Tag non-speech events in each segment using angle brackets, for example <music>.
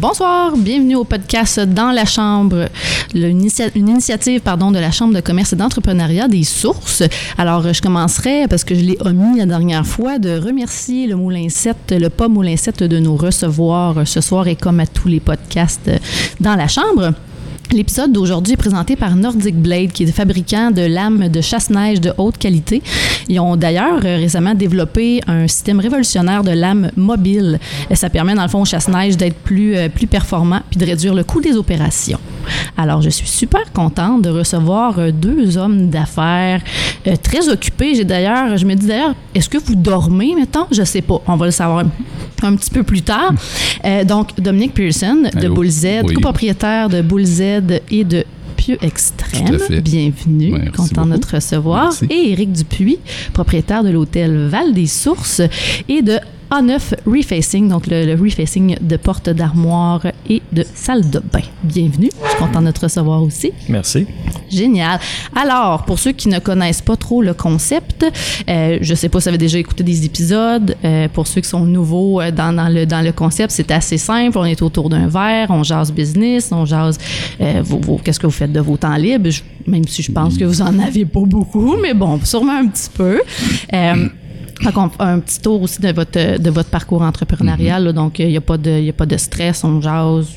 Bonsoir, bienvenue au podcast Dans la Chambre, une initiative de la Chambre de commerce et d'entrepreneuriat des sources. Alors, je commencerai, parce que je l'ai omis la dernière fois, de remercier le Moulin 7, le pas Moulin 7 de nous recevoir ce soir et comme à tous les podcasts dans la Chambre. L'épisode d'aujourd'hui est présenté par Nordic Blade, qui est fabricant de lames de chasse-neige de haute qualité. Ils ont d'ailleurs euh, récemment développé un système révolutionnaire de lames mobiles. Ça permet, dans le fond, au chasse-neige d'être plus, euh, plus performant puis de réduire le coût des opérations. Alors, je suis super contente de recevoir euh, deux hommes d'affaires très occupés. J'ai d'ailleurs, je me dis d'ailleurs, est-ce que vous dormez maintenant? Je sais pas. On va le savoir un petit peu plus tard. <laughs> donc, Dominique Pearson de Bull Z, copropriétaire de Bull Z et de Pieux Extrême. Bienvenue, content de te recevoir. Et Éric Dupuis, propriétaire de l'hôtel Val des Sources et de a9 Refacing, donc le, refacing de porte d'armoire et de salle de bain. Bienvenue. Je suis content de te recevoir aussi. Merci. Génial. Alors, pour ceux qui ne connaissent pas trop le concept, euh, je ne sais pas si vous avez déjà écouté des épisodes. Euh, pour ceux qui sont nouveaux euh, dans, dans, le, dans le concept, c'est assez simple. On est autour d'un verre, on jase business, on jase qu'est-ce que vous faites de vos temps libres, même si je pense que vous en avez pas beaucoup, mais bon, sûrement un petit peu. Un petit tour aussi de votre, de votre parcours entrepreneurial. donc, il n'y a, pas de, a pas de stress, on jase.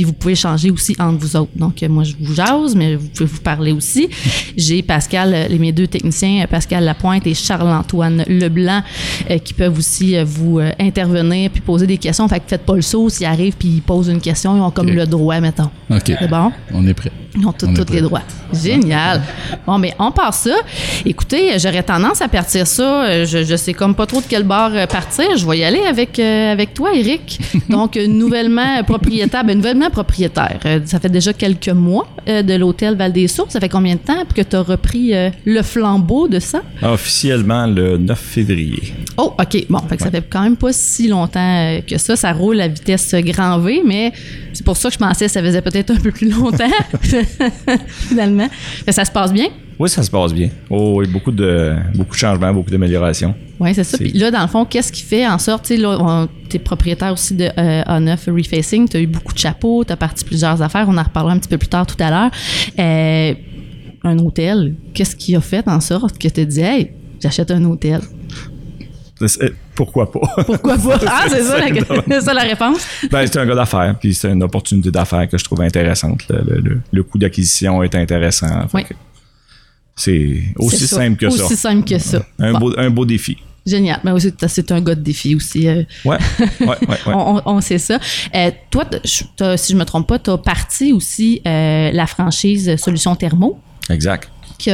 Puis vous pouvez changer aussi entre vous autres. Donc, moi, je vous jase, mais vous pouvez vous parler aussi. J'ai Pascal, les, mes deux techniciens, Pascal Lapointe et Charles-Antoine Leblanc, euh, qui peuvent aussi euh, vous euh, intervenir puis poser des questions. Fait que faites pas le saut. S'ils arrivent puis ils posent une question, ils ont comme le droit, mettons. OK. C'est bon? On est prêt. Ils ont tous les droits. Génial. Bon, mais on passe ça. Écoutez, j'aurais tendance à partir ça. Euh, je, je sais comme pas trop de quel bar euh, partir. Je vais y aller avec, euh, avec toi, Eric. <laughs> Donc, nouvellement propriétaire, ben, nouvellement propriétaire. Ça fait déjà quelques mois de l'hôtel Val-des-Sources. Ça fait combien de temps que tu as repris le flambeau de ça? Officiellement le 9 février. Oh, OK. Bon, fait que ça fait quand même pas si longtemps que ça. Ça roule à vitesse grand V, mais c'est pour ça que je pensais que ça faisait peut-être un peu plus longtemps. <laughs> finalement. Mais ça se passe bien? Oui, ça se passe bien. Oh, oui, beaucoup de, beaucoup de changements, beaucoup d'améliorations. Oui, c'est ça. Puis là, dans le fond, qu'est-ce qui fait en sorte, tu es propriétaire aussi de euh, A9 Refacing, tu as eu beaucoup de chapeaux, tu as parti plusieurs affaires, on en reparlera un petit peu plus tard tout à l'heure. Euh, un hôtel, qu'est-ce qui a fait en sorte que tu te dis, hey, j'achète un hôtel? Pourquoi pas? <laughs> Pourquoi pas? <laughs> Ah, c'est ça, la, ça la réponse? Ben, c'est un gars d'affaires, puis c'est une opportunité d'affaires que je trouve intéressante. Le, coût d'acquisition est intéressant. Oui. C'est aussi simple que ça. Aussi simple que ça. Un, beau, un beau défi. Génial. Mais aussi, c'est un gars de défi aussi. Euh. Ouais, ouais, ouais, <laughs> on, sait ça. Euh, toi, si je me trompe pas, tu as parti aussi euh, la franchise Solutions Thermo. Exact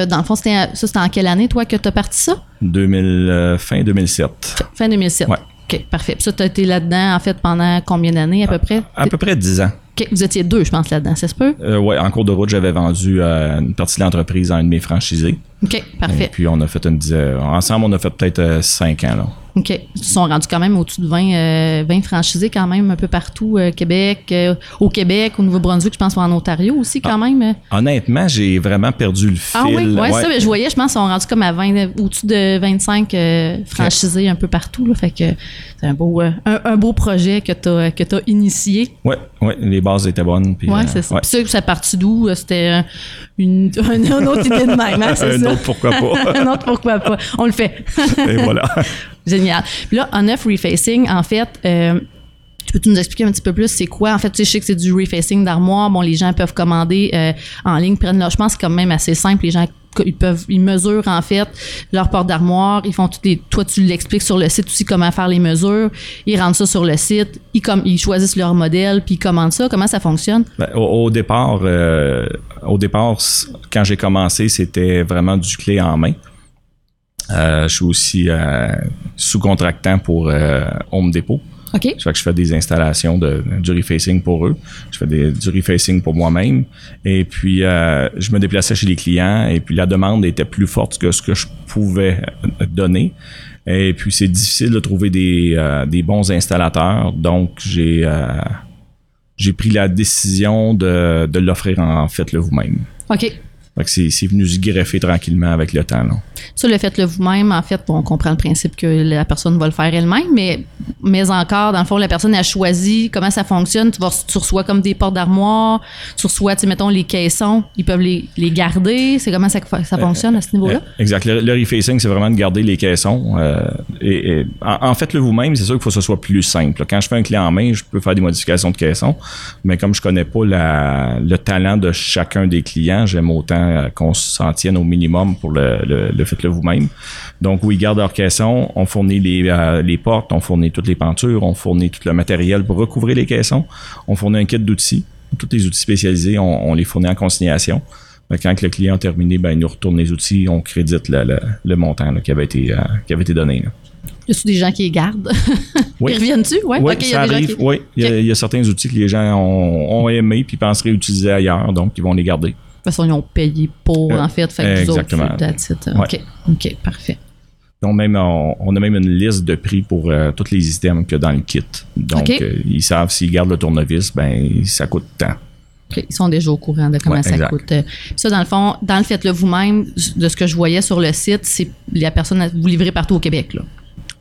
dans le fond, c'était, ça, c'était en quelle année, toi, que tu as parti ça? 2000, euh, fin 2007. Fin 2007. Ouais. OK, parfait. Puis ça, tu as été là-dedans, en fait, pendant combien d'années à peu près? À, peu près 10 ans. Vous étiez deux, je pense, là-dedans, ça se peut? Euh, oui, en cours de route, j'avais vendu euh, une partie de l'entreprise à un de mes franchisés. OK, parfait. Et puis, on a fait une dizaine. Ensemble, on a fait peut-être 5 ans, là. OK. Ils sont rendus quand même au-dessus de 20, 20 euh, franchisés quand même un peu partout, euh, Québec, euh, au Québec, au Nouveau-Brunswick, je pense, ou en Ontario aussi quand ah, même. Honnêtement, j'ai vraiment perdu le fil. Ah oui, ouais, ça, je voyais, je pense, ils sont rendus comme à 20, au-dessus de 25 franchisés un peu partout. Là, fait que c'est un beau, un, beau projet que tu as, que as initié. Oui, ouais, les bases étaient bonnes. Oui, c'est ça. Puis ça, ça partit d'où? C'était une, une, autre idée de même, hein, <laughs> c'est ça? Un autre pourquoi pas. <laughs> un autre pourquoi pas. On le fait. Et voilà. <laughs> Génial. Puis là, on off refacing, en fait, euh, tu peux-tu nous expliquer un petit peu plus c'est quoi? En fait, tu sais, je sais que c'est du refacing d'armoire. Bon, les gens peuvent commander euh, en ligne, prennent leur. Je pense que c'est quand même assez simple. Les gens ils peuvent ils mesurent en fait leur porte d'armoire ils font toutes les toi tu l'expliques sur le site aussi comment faire les mesures ils rendent ça sur le site ils comme ils choisissent leur modèle puis ils commandent ça comment ça fonctionne? Ben, au, départ euh, au départ quand j'ai commencé c'était vraiment du clé en main je suis aussi euh, sous-contractant pour euh, Home Depot. OK. Ça fait que je fais des installations de, du refacing pour eux. Je fais des, du refacing pour moi-même. Et puis, je me déplaçais chez les clients et puis la demande était plus forte que ce que je pouvais donner. Et puis, c'est difficile de trouver des, des bons installateurs. Donc, j'ai j'ai pris la décision de, de l'offrir en fait le vous-même. OK c'est venu se greffer tranquillement avec le temps. Là. Ça, le faites-le vous-même, en fait, on comprend le principe que la personne va le faire elle-même, mais mais encore, dans le fond, la personne a choisi comment ça fonctionne. Tu, vas, tu reçois comme des portes d'armoire, tu reçois, tu sais, mettons, les caissons, ils peuvent les, les garder. C'est comment ça, ça fonctionne à ce niveau-là? Euh, exact. Le, le refacing, c'est vraiment de garder les caissons. Euh, et, et- en, en fait, le vous-même, c'est sûr qu'il faut que ce soit plus simple. Quand je fais un clé en main, je peux faire des modifications de caissons, mais comme je connais pas la- le talent de chacun des clients, j'aime autant euh, qu'on s'en tienne au minimum pour le, le, le faites-le vous-même. Donc, oui, ils gardent leurs caissons, on fournit les, euh, les portes, on fournit toutes les pentures, on fournit tout le matériel pour recouvrir les caissons, on fournit un kit d'outils, tous les outils spécialisés, on, on les fournit en consignation. Quand le client a terminé, ben, il nous retourne les outils, on crédite le, le- le montant là, qui, avait été, euh, qui avait été donné. là. Y a-tu des gens qui les gardent? <laughs> Oui. Ils reviennent-tu? Ouais. Oui, Ok, il y ça a arrive. qui- Oui, il y, a- Ok. il y a certains outils que les gens ont, ont aimé puis pensent réutiliser ailleurs, donc ils vont les garder. De toute façon, ils ont payé pour, Euh, en fait. Fait que vous exactement. autres. Ouais. OK. OK, parfait. Donc même, on, on a même une liste de prix pour euh, tous les items qu'il y a dans le kit. Donc euh, ils savent s'ils gardent le tournevis, ben ça coûte tant. OK, Ils sont déjà au courant de comment Ouais, ça exact. coûte. Ça, dans le fond, dans le faites-le vous-même, de ce que je voyais sur le site, c'est la personne, vous livrez partout au Québec, là.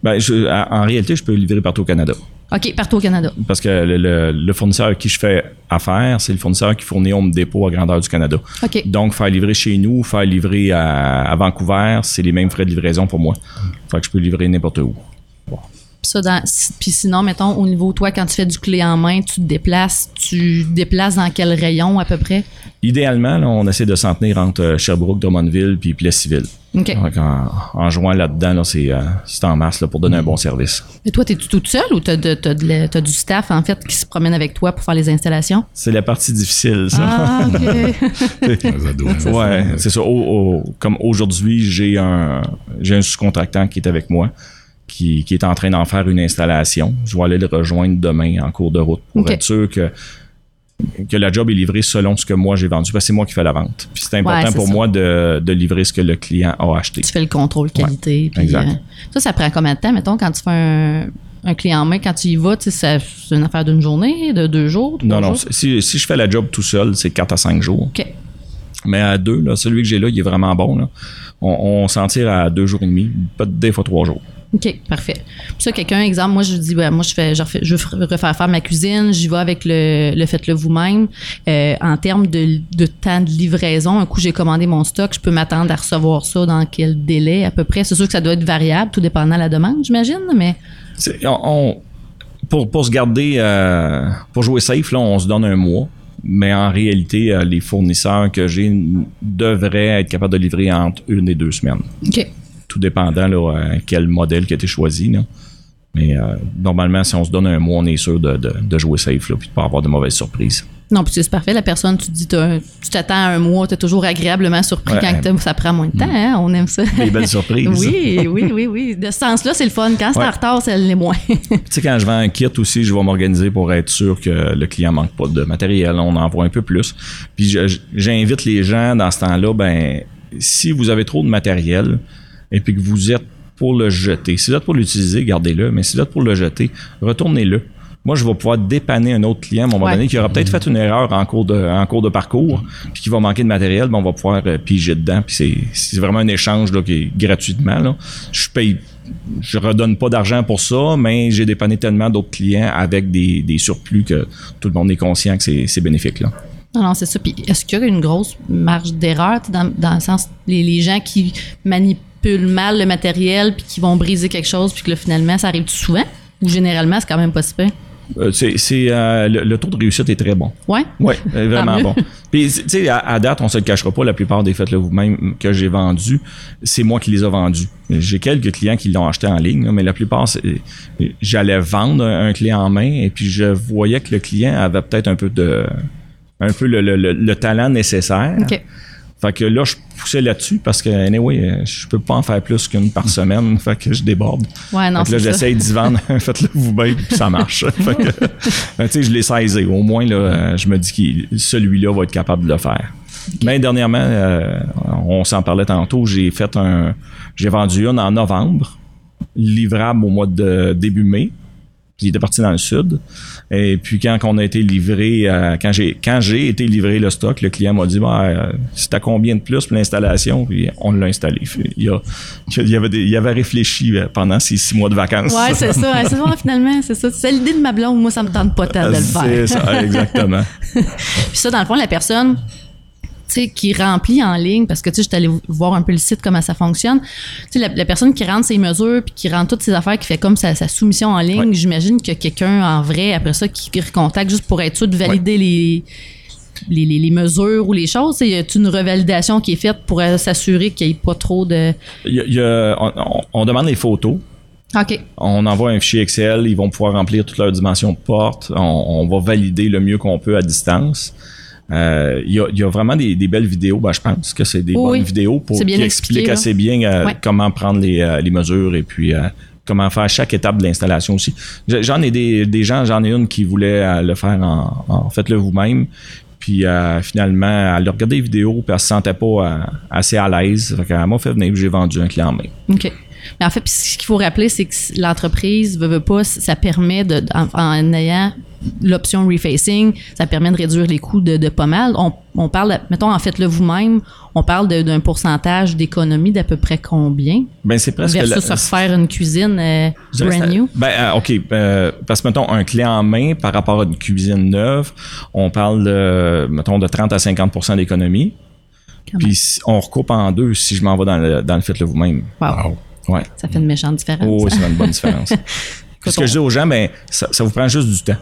Ben, je- en réalité, je peux livrer partout au Canada. OK, partout au Canada. Parce que le, le- le fournisseur avec qui je fais affaire, c'est le fournisseur qui fournit Home Depot à grandeur du Canada. OK. Donc, faire livrer chez nous, faire livrer à, à Vancouver, c'est les mêmes frais de livraison pour moi. Fait que je peux livrer n'importe où. Puis ça, dans- si- puis sinon, mettons, au niveau, toi, quand tu fais du clé en main, tu te déplaces, tu te déplaces dans quel rayon à peu près? Idéalement, là, on essaie de s'en tenir entre euh, Sherbrooke, Drummondville puis Plessisville. OK. Donc, en, en jouant là-dedans, là, c'est euh, c'est en masse là, pour donner un bon service. Et toi, t'es-tu toute seule ou t'as, de- t'as de la- t'as du staff, en fait, qui se promène avec toi pour faire les installations? C'est la partie difficile, ça. Ah, OK. <laughs> Ouais, c'est ça. Au- au- comme aujourd'hui, j'ai un, j'ai un sous-contractant qui est avec moi, qui, qui est en train d'en faire une installation. Je vais aller le rejoindre demain en cours de route pour être sûr que, que la job est livrée selon ce que moi j'ai vendu. Parce que c'est moi qui fais la vente. Puis c'est important Ouais, pour ça. moi de, de livrer ce que le client a acheté. tu fais le contrôle qualité. puis, exact. euh, ça, ça prend combien de temps, mettons, quand tu fais un, un clé en main, quand tu y vas, c'est une affaire d'une journée, de deux jours, trois Non, non. Si, si je fais la job tout seul, c'est 4 à 5 jours. OK. Mais à deux, là, celui que j'ai là, il est vraiment bon. Là. On, on s'en tire à deux jours et demi, peut-être des fois trois jours. OK, parfait. Puis ça, quelqu'un, exemple, moi, je dis, ben, moi, je fais, je, refais- je veux refaire faire ma cuisine, j'y vais avec le, le faites-le vous-même. Euh, en termes de, de temps de livraison, un coup, j'ai commandé mon stock, je peux m'attendre à recevoir ça dans quel délai à peu près? C'est sûr que ça doit être variable, tout dépendant de la demande, j'imagine, mais C'est- on- on- pour, pour se garder, euh, pour jouer safe, là, on se donne un mois. Mais en réalité, euh, les fournisseurs que j'ai devraient être capables de livrer entre une et deux semaines. OK. Tout dépendant là, quel modèle qui a été choisi. Là. Mais euh, normalement, si on se donne un mois, on est sûr de, de- de jouer safe là, puis de pas avoir de mauvaises surprises. Non, puis c'est parfait. La personne, tu te dis, tu t'attends à un mois, tu es toujours agréablement surpris Ouais. quand ça prend moins de temps. hein? On aime ça. Des belles surprises. <laughs> oui, oui, oui, oui. De ce sens-là, c'est le fun. Quand c'est Ouais. en retard, c'est les moins. <laughs> Tu sais, quand je vends un kit aussi, je vais m'organiser pour être sûr que le client manque pas de matériel. On en voit un peu plus. Puis j'invite les gens dans ce temps-là, ben, si vous avez trop de matériel et puis que vous êtes pour le jeter, si vous êtes pour l'utiliser, gardez-le. Mais si vous êtes pour le jeter, retournez-le. Moi, je vais pouvoir dépanner un autre client à un moment Ouais. donné qui aura peut-être fait une erreur en cours de, en cours de parcours, puis qui va manquer de matériel, ben on va pouvoir euh, piger dedans. Puis c'est, vraiment un échange là, qui est gratuitement. Là. Je paye je redonne pas d'argent pour ça, mais j'ai dépanné tellement d'autres clients avec des, des surplus que tout le monde est conscient que c'est, bénéfique. Là. Non, non, c'est ça. Puis est-ce qu'il y a une grosse marge d'erreur dans, dans le sens, les, les gens qui manipulent mal le matériel puis qui vont briser quelque chose puis que là, finalement, ça arrive souvent? Ou généralement, c'est quand même pas si pire? Euh, c'est, c'est, euh, le, le taux de réussite est très bon. Ouais? Oui, vraiment mieux. bon. Puis, tu sais, à, à date, on se le cachera pas, la plupart des fêtes-là vous-même que j'ai vendus, c'est moi qui les ai vendus. J'ai quelques clients qui l'ont acheté en ligne, là, mais la plupart, c'est- j'allais vendre un, un clé en main et puis je voyais que le client avait peut-être un peu de un peu le, le- le- le talent nécessaire. OK. Fait que là, je poussais là-dessus parce que, anyway, euh, je peux pas en faire plus qu'une par semaine. <laughs> Fait que je déborde. Ouais, non, fait que là, j'essaye d'y vendre. <laughs> Faites-le vous-même, puis ça marche. <laughs> fait que, ben, tu sais, je l'ai saisi. Au moins, là, euh, je me dis que celui-là va être capable de le faire. Mais dernièrement, euh, on s'en parlait tantôt, j'ai fait un. J'ai vendu une en novembre, livrable au mois de début mai. Puis il était parti dans le sud. Et puis quand on a été livré, euh, quand j'ai quand j'ai été livré le stock, le client m'a dit bah, euh, c'est à combien de plus pour l'installation? Puis on l'a installé. Il, a, il, avait des- il avait réfléchi euh, pendant ces six mois de vacances. Ouais, c'est ça. <laughs> C'est ça, finalement, c'est ça. C'est l'idée de ma blonde. Moi, ça me tente pas tant de le faire. C'est ça, exactement. <laughs> Puis ça, dans le fond, la personne qui remplit en ligne, parce que tu sais, j'étais allé voir un peu le site, comment ça fonctionne. Tu sais, la, la personne qui rentre ses mesures, puis qui rentre toutes ses affaires, qui fait comme sa, sa soumission en ligne, Ouais. j'imagine qu'il y a quelqu'un en vrai, après ça, qui, qui recontacte juste pour être sûr de valider les, les, les- les mesures ou les choses. Y a une revalidation qui est faite pour euh, s'assurer qu'il n'y ait pas trop de. Il y a- il y a- on, on- on demande les photos. OK. On envoie un fichier Excel, ils vont pouvoir remplir toutes leurs dimensions de porte. On, on va valider le mieux qu'on peut à distance. Euh, Il y, a, y a vraiment des, des belles vidéos. Ben, je pense que c'est des Oui, bonnes oui. vidéos pour qui expliquent assez bien euh, Ouais. comment prendre les, euh, les mesures et puis euh, comment faire chaque étape de l'installation aussi. J'en ai des, des gens, j'en ai une qui voulait euh, le faire en, en faites-le vous-même. Puis euh, finalement, elle a regardé les vidéos puis elle se sentait pas euh, assez à l'aise. Fait qu'elle m'a fait venir j'ai vendu un client en main. OK. Mais en fait, puis ce qu'il faut rappeler, c'est que l'entreprise veut, veut pas, ça permet de, en, en ayant l'option refacing, ça permet de réduire les coûts de, de pas mal. On, on parle, de- mettons, en fait, le vous-même, on parle d'un pourcentage d'économie d'à peu près combien? Ben c'est presque versus la- refaire une cuisine euh, brand new. Ben, euh, OK. euh, parce que, mettons, un clé en main par rapport à une cuisine neuve, on parle de, mettons, de 30 à 50% d'économie. Puis on recoupe en deux si je m'en vais dans le, dans le faites-le vous-même. Wow. Ouais. Ça fait une méchante différence. Oh, c'est une bonne différence. <laughs> Puis ce que je dis aux gens, ben, ça, ça vous prend juste du temps.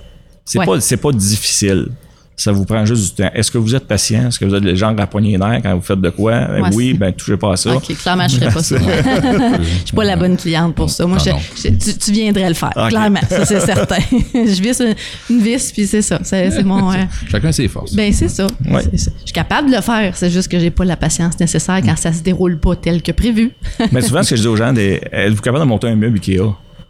C'est Ouais. pas, pas difficile. Ça vous prend juste du temps. Est-ce que vous êtes patient? Est-ce que vous êtes le genre à poignée d'air quand vous faites de quoi? Ben oui, ben touchez pas à ça. OK, clairement, je serais pas ça. <laughs> Je suis pas la bonne cliente pour ça. Moi, Non, je- non. je- tu, tu viendrais le faire, clairement. Ça, c'est certain. <laughs> je visse une, une vis, puis c'est ça. C'est c'est mon... euh, Chacun ses forces. Ben c'est ça. Ouais. C'est ça. Je suis capable de le faire, c'est juste que j'ai pas la patience nécessaire quand ça se déroule pas tel que prévu. Mais souvent, ce que je dis aux gens, des- êtes-vous capable de monter un meuble Ikea?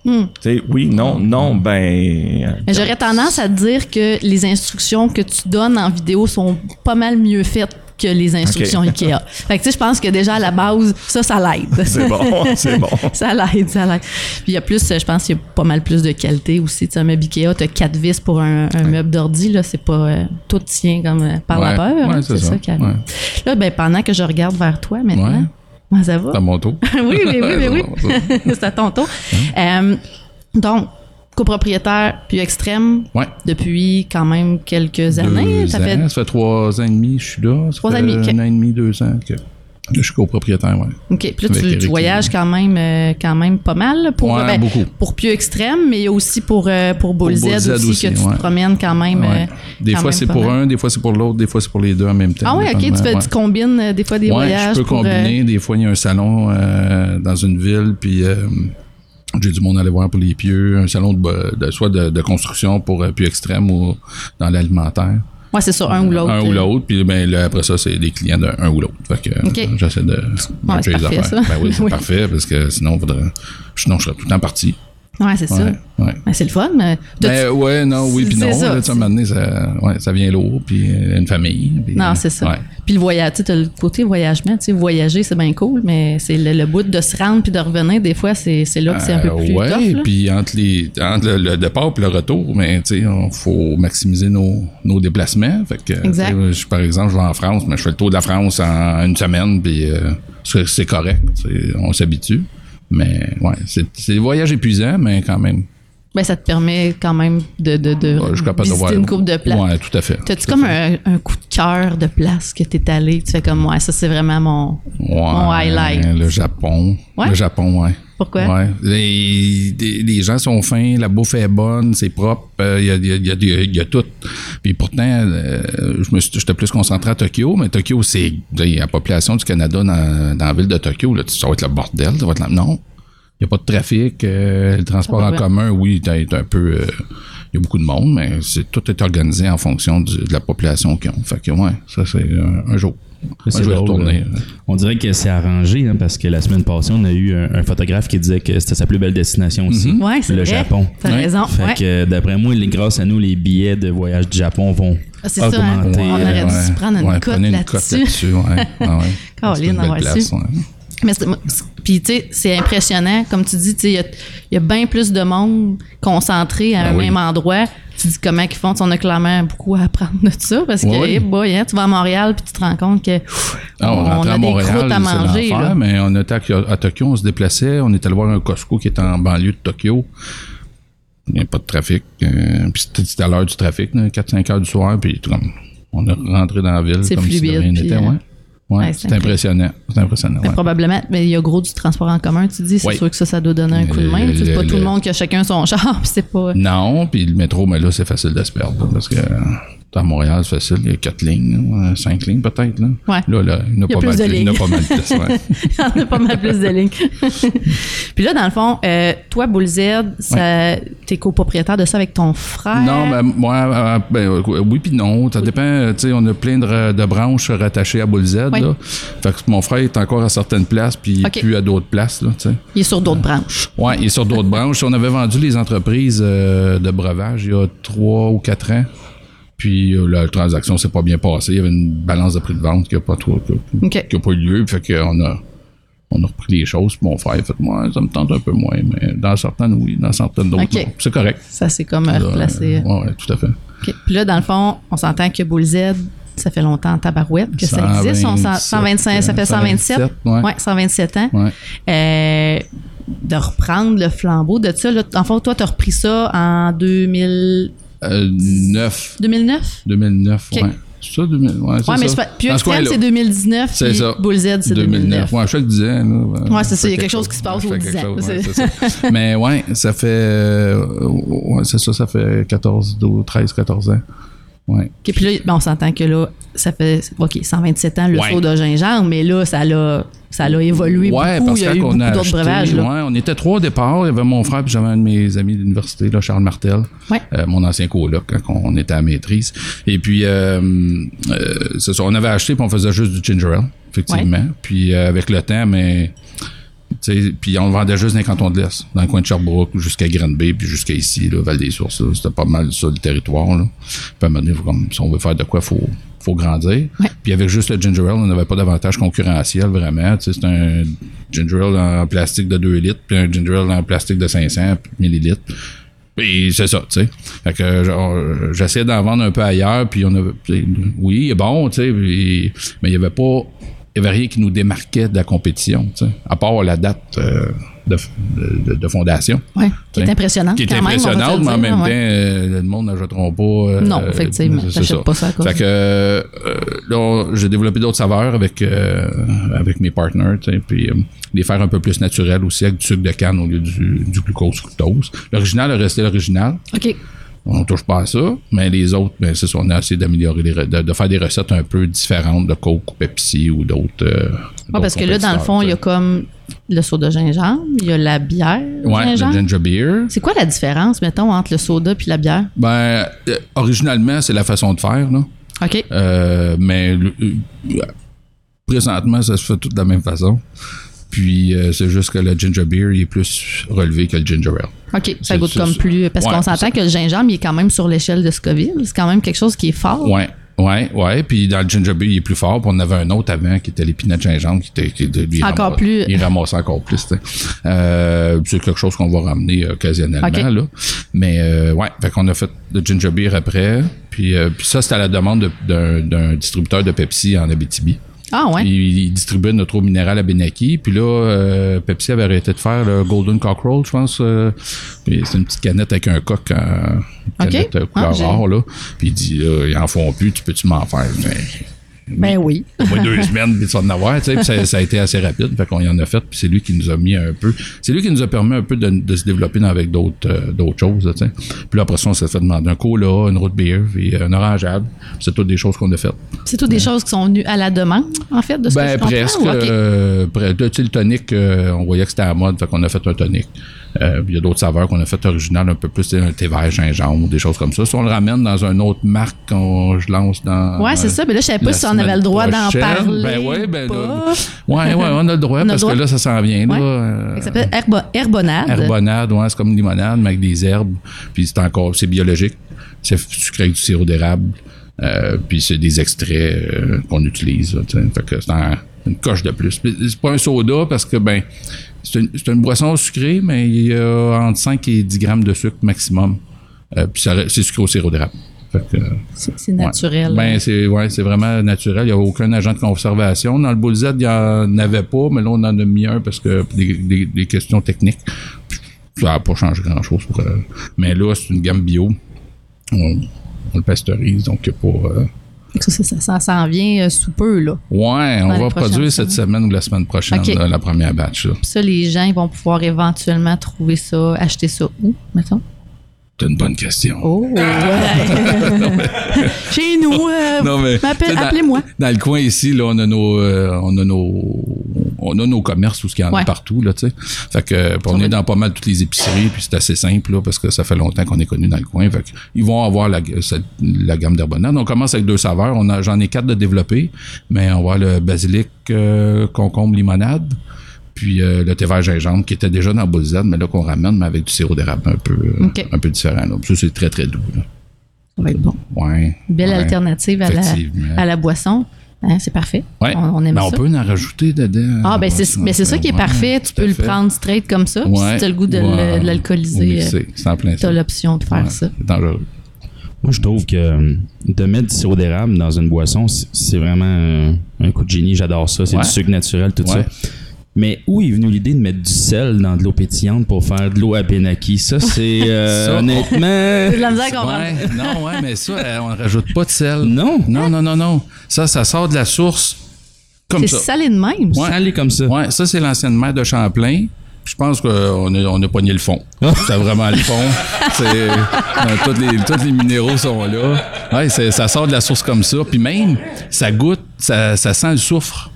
Hmm. Tu oui, non, non, ben. Mais j'aurais tendance à te dire que les instructions que tu donnes en vidéo sont pas mal mieux faites que les instructions Ikea. <laughs> Fait que tu sais, je pense que déjà à la base, ça, ça l'aide. C'est bon, <laughs> c'est bon. ça l'aide, ça l'aide. Puis il y a plus, je pense qu'il y a pas mal plus de qualité aussi. Tu sais, un meuble Ikea, t'as quatre vis pour un, un meuble d'ordi, là, c'est pas euh, tout tient comme euh, par la peur. ouais, hein, c'est ça, ouais. Là, ben, pendant que je regarde vers toi maintenant. Comment ça va? C'est à mon tour. <laughs> oui, oui, oui, oui, oui. <laughs> C'est à ton tour. Euh, donc, copropriétaire puis extrême Ouais. depuis quand même quelques années. Deux Ça ans. fait Ça fait trois ans et demi que je suis là. Ça Trois ans et demi. Un an et demi, deux ans que je suis copropriétaire, ouais. OK. Puis là, tu, voyages quand même, euh, quand même pas mal pour, Ouais, ben, beaucoup. pour Pieux Extrême, mais il y a aussi pour, euh, pour Bull Z, Bull Z aussi, aussi, que tu ouais. te promènes quand même. Ouais. euh, Des quand fois, même c'est pour un, des fois, c'est pour l'autre, des fois, c'est pour les deux en même temps. Ah oui, OK. Tu, fais, dépendamment, tu combines euh, des fois des voyages. Je peux pour, euh, combiner. Des fois, il y a un salon euh, dans une ville, puis euh, j'ai du monde à aller voir pour les pieux. Un salon de, de- soit de, de construction pour euh, pieux extrême ou dans l'alimentaire. Ouais, c'est ça, un ou l'autre. Un ou euh, l'autre, puis ben, là, après ça, c'est des clients d'un un ou l'autre. Fait que j'essaie de Ouais, les parfait, affaires. ça. Ben oui, c'est <laughs> Oui. parfait, parce que sinon, faudrait, sinon, je serais tout le temps parti. Ouais, c'est ça. Ouais, ouais. Ben, c'est le fun. mais Ben ouais, non, oui, puis non. ça. Là, tu un moment donné, ça, ouais, ça vient lourd, puis euh, une famille. Non, euh, c'est ça. ouais. Puis le voyage, tu sais, t'as le côté voyagement, tu sais, voyager, c'est bien cool, mais c'est le, le bout de se rendre puis de revenir, des fois, c'est là que c'est un peu Euh, plus ouais, tough. là. puis entre, les, entre le, le départ et le retour, mais tu sais, il faut maximiser nos, nos déplacements. Fait que, Exact. je- par exemple, je vais en France, mais je fais le tour de la France en une semaine, puis euh, c'est correct. On s'habitue. Mais ouais, c'est des voyages épuisants, mais quand même. Ben, ça te permet quand même de, de, de ouais, je de voir. une coupe de places. Ouais, tout à fait. T'as-tu comme un, un coup de cœur de place que t'es allé? Tu fais comme, ouais, ça, c'est vraiment mon, mon highlight. Le Japon. Ouais? Le Japon, ouais. Pourquoi? Ouais. Les, les- les gens sont fins, la bouffe est bonne, c'est propre, euh, il y, a, y a- y a- il y a tout. Puis pourtant, euh, je me suis- j'étais plus concentré à Tokyo, mais Tokyo, c'est la population du Canada dans, dans la ville de Tokyo. Là, ça va être le bordel. Ça va être la- non. Il n'y a pas de trafic. euh, le transport va en bien. commun, oui, t'as un peu. il y a beaucoup de monde, mais c'est, tout est organisé en fonction du- de la population qu'ils ont. Fait que, ouais, ça, c'est un, un jour. C'est Un jour, je vais drôle, retourner. euh, On dirait que c'est arrangé hein, parce que la semaine passée, on a eu un, un photographe qui disait que c'était sa plus belle destination aussi, Ouais, c'est le vrai. Japon. T'as Ouais. raison. Fait ouais. que d'après moi, les- grâce à nous, les billets de voyage du Japon vont Ah, c'est ça, hein. augmenter. On aurait dû euh, se prendre une ouais, cote là-dessus. cote là-dessus. Ouais. Ah ouais. <laughs> Caroline, Mais puis tu sais, c'est impressionnant, comme tu dis, il y a, y a bien plus de monde concentré à Ben un oui. même endroit. Tu dis comment ils font, on a clairement beaucoup à apprendre de ça parce que, Oui. boy, hein, tu vas à Montréal puis tu te rends compte que pff, Ah, on, a à des croûtes à manger. là. mais on était à, à Tokyo, on se déplaçait, on était allé voir un Costco qui était en banlieue de Tokyo. Il n'y a pas de trafic. euh, puis c'était à l'heure du trafic, 4-5 heures du soir, puis on est rentré dans la ville comme si de fluide, rien puis, n'était. euh, Ouais. Ouais, ouais, c'est impressionnant. C'est impressionnant. Ouais. Probablement, mais il y a gros du transport en commun, tu dis, c'est Oui. sûr que ça, ça doit donner un coup de main. Le- Tu sais, c'est pas le- tout le monde qui a chacun son <laughs> char, c'est pas. Non, puis le métro, mais là, c'est facile de se perdre. parce que à Montréal, c'est facile. Il y a quatre lignes, là, cinq lignes peut-être. Là. Ouais. Là, là, il y en a a pas mal de plus. Il y en a pas mal plus. <laughs> Il y a pas mal plus de lignes. <laughs> puis là, dans le fond, euh, toi, Bull Z, ça, t'es copropriétaire de ça avec ton frère? Non, ben, moi, euh, ben, euh, oui puis non. Ça dépend. Tu sais, on a plein de, de branches rattachées à Bull Z. Oui. Là. Fait que mon frère est encore à certaines places, puis OK. plus à d'autres places. Là, tu. Il est sur d'autres branches. Ouais, il est sur d'autres branches. On avait vendu les entreprises de breuvage il y a trois ou quatre ans. Puis euh, la transaction s'est pas bien passée. Il y avait une balance de prix de vente qui n'a pas, trop- qui a- OK. qui a pas eu lieu. Fait qu'on a, on a repris les choses. Puis mon frère fait, moi, ça me tente un peu moins. Mais dans certaines, oui. Dans certaines d'autres, OK. non. C'est correct. Ça, c'est comme euh, Là, replacé. euh, ouais, ouais, tout à fait. Puis là, dans le fond, on s'entend que Bull Z, ça fait longtemps tabarouette que ça existe. On s'en- 125, ça fait 127. 127, ouais. Ouais, 127 ans. Ouais. Euh, de reprendre le flambeau de ça. Là, en fait, toi, tu as repris ça en 2000 Euh, 9. 2009? 2009, OK. ouais. C'est ça, 2000? Ouais, c'est Ouais, mais ça. puis Extreme, c'est 2019. C'est ça. Bull Z, c'est 2009. Ouais, chaque 10 ans. Là, Ouais, c'est ça, il y a quelque chose qui se passe fais 10 quelque ans. chose, ouais, C'est- c'est ça. <laughs> Mais ouais, ça fait. euh, ouais, c'est ça, ça fait 14, 12, 13, 14 ans. Ouais. Puis là, ben, on s'entend que là, ça fait OK, 127 ans le Ouais. saut de gingembre, mais là, ça l'a ça l'a évolué Ouais, beaucoup. parce Il y a eu beaucoup d'autres breuvages. Là. on était trois au départ. Il y avait mon frère puis j'avais un de mes amis d'université, là, Charles Martel, euh, mon ancien coloc quand on était à maîtrise. Et puis, euh, euh, ça, on avait acheté puis on faisait juste du ginger ale, effectivement. Puis avec le temps, mais puis on le vendait juste dans les cantons de l'Est, dans le coin de Sherbrooke, jusqu'à Granby, puis jusqu'à ici, là, Val-des-Sources. C'était pas mal ça, le territoire. Là. Puis à un moment donné, comme, si on veut faire de quoi, faut faut grandir. Ouais. Puis avec juste le ginger ale, on n'avait pas d'avantage concurrentiel, vraiment. C'est un ginger ale en plastique de 2 litres, puis un ginger ale en plastique de 500 millilitres. Puis c'est ça, tu sais. Fait que genre, j'essayais d'en vendre un peu ailleurs, puis on avait, oui, il est bon, tu sais, mais il y avait pas, il rien qui nous démarquait de la compétition, à part la date euh, de, de- de fondation. Ouais, qui est impressionnante. Qui est impressionnante, mais en même ouais. temps, euh, le monde n'achèteront pas. euh, Non, effectivement, ça. pas ça à cause Fait que euh, là, j'ai développé d'autres saveurs avec, euh, avec mes partners, puis les faire un peu plus naturels aussi avec du sucre de canne au lieu du, du glucose fructose. L'original a resté l'original. OK. On touche pas à ça, mais les autres, ben, c'est ça, on a essayé d'améliorer, les de, de faire des recettes un peu différentes de Coke ou Pepsi ou d'autres. euh, Ouais, parce que là, dans le fond, il y a comme le soda gingembre, il y a la bière. Ouais, le ginger beer. C'est quoi la différence, mettons, entre le soda puis la bière? Ben, euh, originalement, c'est la façon de faire, là. OK. Euh, mais euh, présentement, ça se fait tout de la même façon. Puis euh, c'est juste que le ginger beer il est plus relevé que le ginger ale. OK. Ça goûte comme plus. Parce Ouais, qu'on s'entend que le gingembre, il est quand même sur l'échelle de Scoville. C'est quand même quelque chose qui est fort. Ouais. Ouais, ouais. Puis dans le ginger beer, il est plus fort. Puis on avait un autre avant qui était l'épinette gingembre qui était qui, lui, il Encore ramasse- plus. Il ramassait encore plus. Euh, c'est quelque chose qu'on va ramener euh, occasionnellement là. Mais euh, ouais, fait qu'on a fait le ginger beer après. Puis, euh, puis ça, c'était à la demande de- d'un d'un distributeur de Pepsi en Abitibi. Ah, ouais. Il, il distribuait notre eau minérale à Benaki. Puis là, euh, Pepsi avait arrêté de faire le Golden Cockerel, je pense. euh, c'est une petite canette avec un coq en Ok. canette Ah, couleur or. Là. Puis il dit, là, ils en font plus, tu peux-tu m'en faire? Mais, Ben oui. au moins deux semaines, puis tu vas en avoir. tu sais, Puis ça, ça a été assez rapide. Fait qu'on y en a fait. Puis c'est lui qui nous a mis un peu. C'est lui qui nous a permis un peu de, de se développer dans- avec d'autres euh, d'autres choses. là, tu sais. Puis là, après ça, on s'est fait demander un cola, une route beer, puis un orangeade. Puis C'est toutes des choses qu'on a faites. C'est toutes des choses qui sont venues à la demande, en fait, de ce que Ben je comprends. presque. ou- OK? euh, tu sais, le tonic, euh, on voyait que c'était à la mode, fait qu'on a fait un tonic. Euh, Il y a d'autres saveurs qu'on a fait originales, un peu plus un thé vert, gingembre, des choses comme ça. Si on le ramène dans une autre marque qu'on je lance dans. Ouais, c'est euh, ça. Mais là, je savais pas si on avait le droit d'en prochaine. parler. Ben ouais, ben là, ouais, ouais, on a le droit <laughs> parce droit. que là, ça s'en vient. Ouais. Là, euh, Ça s'appelle herbo- Herbonade. Herbonade, ouais, c'est comme une limonade, mais avec des herbes. Puis c'est encore, c'est biologique. C'est sucré avec du sirop d'érable. Euh, puis c'est des extraits qu'on utilise. là, fait que c'est une coche de plus. C'est pas un soda parce que, ben, c'est une, boisson sucrée, mais il y a entre 5 et 10 grammes de sucre maximum. Euh, puis c'est sucré au sirop d'érable. C'est naturel. Ouais. Ben, c'est ouais, vraiment naturel. Il n'y a aucun agent de conservation. Dans le Bull Z, il n'y en avait pas, mais là, on en a mis un parce que des, des- des questions techniques. Ça n'a pas changé grand-chose. euh, mais là, c'est une gamme bio. On, on le pasteurise, donc il n'y a pas. euh, ça, ça, ça, ça s'en vient euh, sous peu, là. Ouais, on va produire cette semaine ou la semaine prochaine, là, la première batch. Là. Ça, les gens ils vont pouvoir éventuellement trouver ça, acheter ça où, mettons? C'est une bonne question. Oh, ouais. <laughs> Chez nous, euh, appelez-moi. Dans le coin ici, là, on a nos, euh, on a nos, on a nos commerces où il y en a Ouais. partout, là, tu sais. Fait que, euh, on est dans pas mal toutes les épiceries, puis c'est assez simple, là, parce que ça fait longtemps qu'on est connu dans le coin. Fait que ils vont avoir la, gamme d'herbonade. On commence avec deux saveurs. On a, j'en ai quatre de développés, mais on va avoir le basilic, euh, concombre, limonade. Puis euh, le thé vert gingembre qui était déjà dans Bull Z, mais là qu'on ramène, mais avec du sirop d'érable un peu, euh, un peu différent. Là. Ça, c'est très, très doux. Là. Ça va être bon. Ouais. Belle ouais. alternative à la, à la boisson. Hein, c'est parfait. Ouais. On, on aime Ben, ça. on peut en rajouter dedans. Ah, ben c'est, ben c'est ça qui est parfait. Tu peux le fait. prendre straight comme ça. Puis Ouais. si tu as le goût de, l'alcooliser, Oui, euh, c'est c'est en plein tu ça. as l'option de faire Ouais, ça. C'est dangereux. Moi, je trouve que euh, de mettre du sirop d'érable dans une boisson, c'est vraiment euh, un coup de génie. J'adore ça. C'est Ouais. du sucre naturel, tout Ouais. ça. Mais où est venue l'idée de mettre du sel dans de l'eau pétillante pour faire de l'eau à Benaki? Ça, c'est <laughs> euh, Ça, honnêtement. <laughs> C'est de la misère. Ouais, non, ouais, mais ça, euh, on ne rajoute pas de sel. Non. Non, non, non, non. Ça, ça sort de la source comme C'est ça. salé de même. ça. Ouais. Salé comme ça. Ouais, ça, c'est l'ancienne mère de Champlain. Je pense qu'on a, on a pogné le fond. <laughs> C'est vraiment le fond. C'est, euh, tous, les, tous les minéraux sont là. Ouais, c'est- ça sort de la source comme ça. Puis même, ça goûte, ça, ça sent le soufre.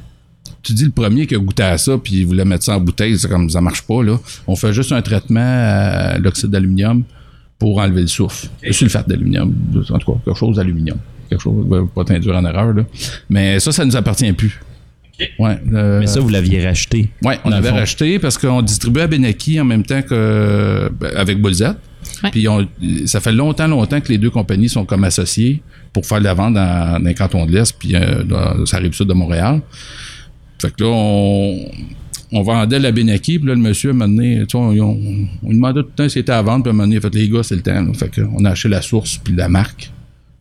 Tu dis le premier qui a goûté à ça, puis il voulait mettre ça en bouteille, c'est comme ça marche pas, là. On fait juste un traitement à l'oxyde d'aluminium pour enlever le soufre. Le sulfate d'aluminium, en tout cas, quelque chose d'aluminium. Quelque chose, ben, pas t'induire en erreur, là. Mais ça, ça nous appartient plus. Ouais, Mais ça, vous l'aviez racheté. oui, on avait fond. racheté parce qu'on distribuait à Benaki en même temps que ben, avec. Ouais. Puis on- ça fait longtemps, longtemps que les deux compagnies sont comme associées pour faire de la vente dans, dans les cantons de l'Est, puis euh, dans- ça arrive sud de Montréal. Fait que là, on, on vendait la Benaki, puis là, le monsieur, moment donné, on, on, on lui demandait tout le temps s'il était à vendre, puis à un moment donné, fait les gars, c'est le temps. là. Fait que on a acheté la source, puis la marque,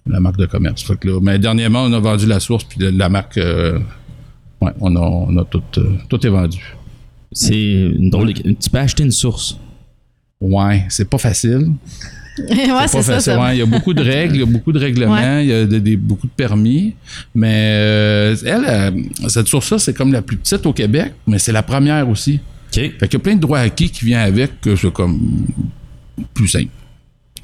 la marque de commerce. Fait que là, mais dernièrement, on a vendu la source, puis la, la marque, euh, ouais, on a, on a tout, euh, tout est vendu. C'est une drôle de- Tu peux acheter une source. Ouais, c'est pas facile. Ouais, c'est ça. ça. Ouais, il y a beaucoup de règles, il y a beaucoup de règlements, Ouais. il y a de- beaucoup de permis. Mais euh, elle, euh, cette source-là, c'est comme la plus petite au Québec, mais c'est la première aussi. OK. Fait qu'il y a plein de droits acquis qui viennent avec que c'est comme plus simple.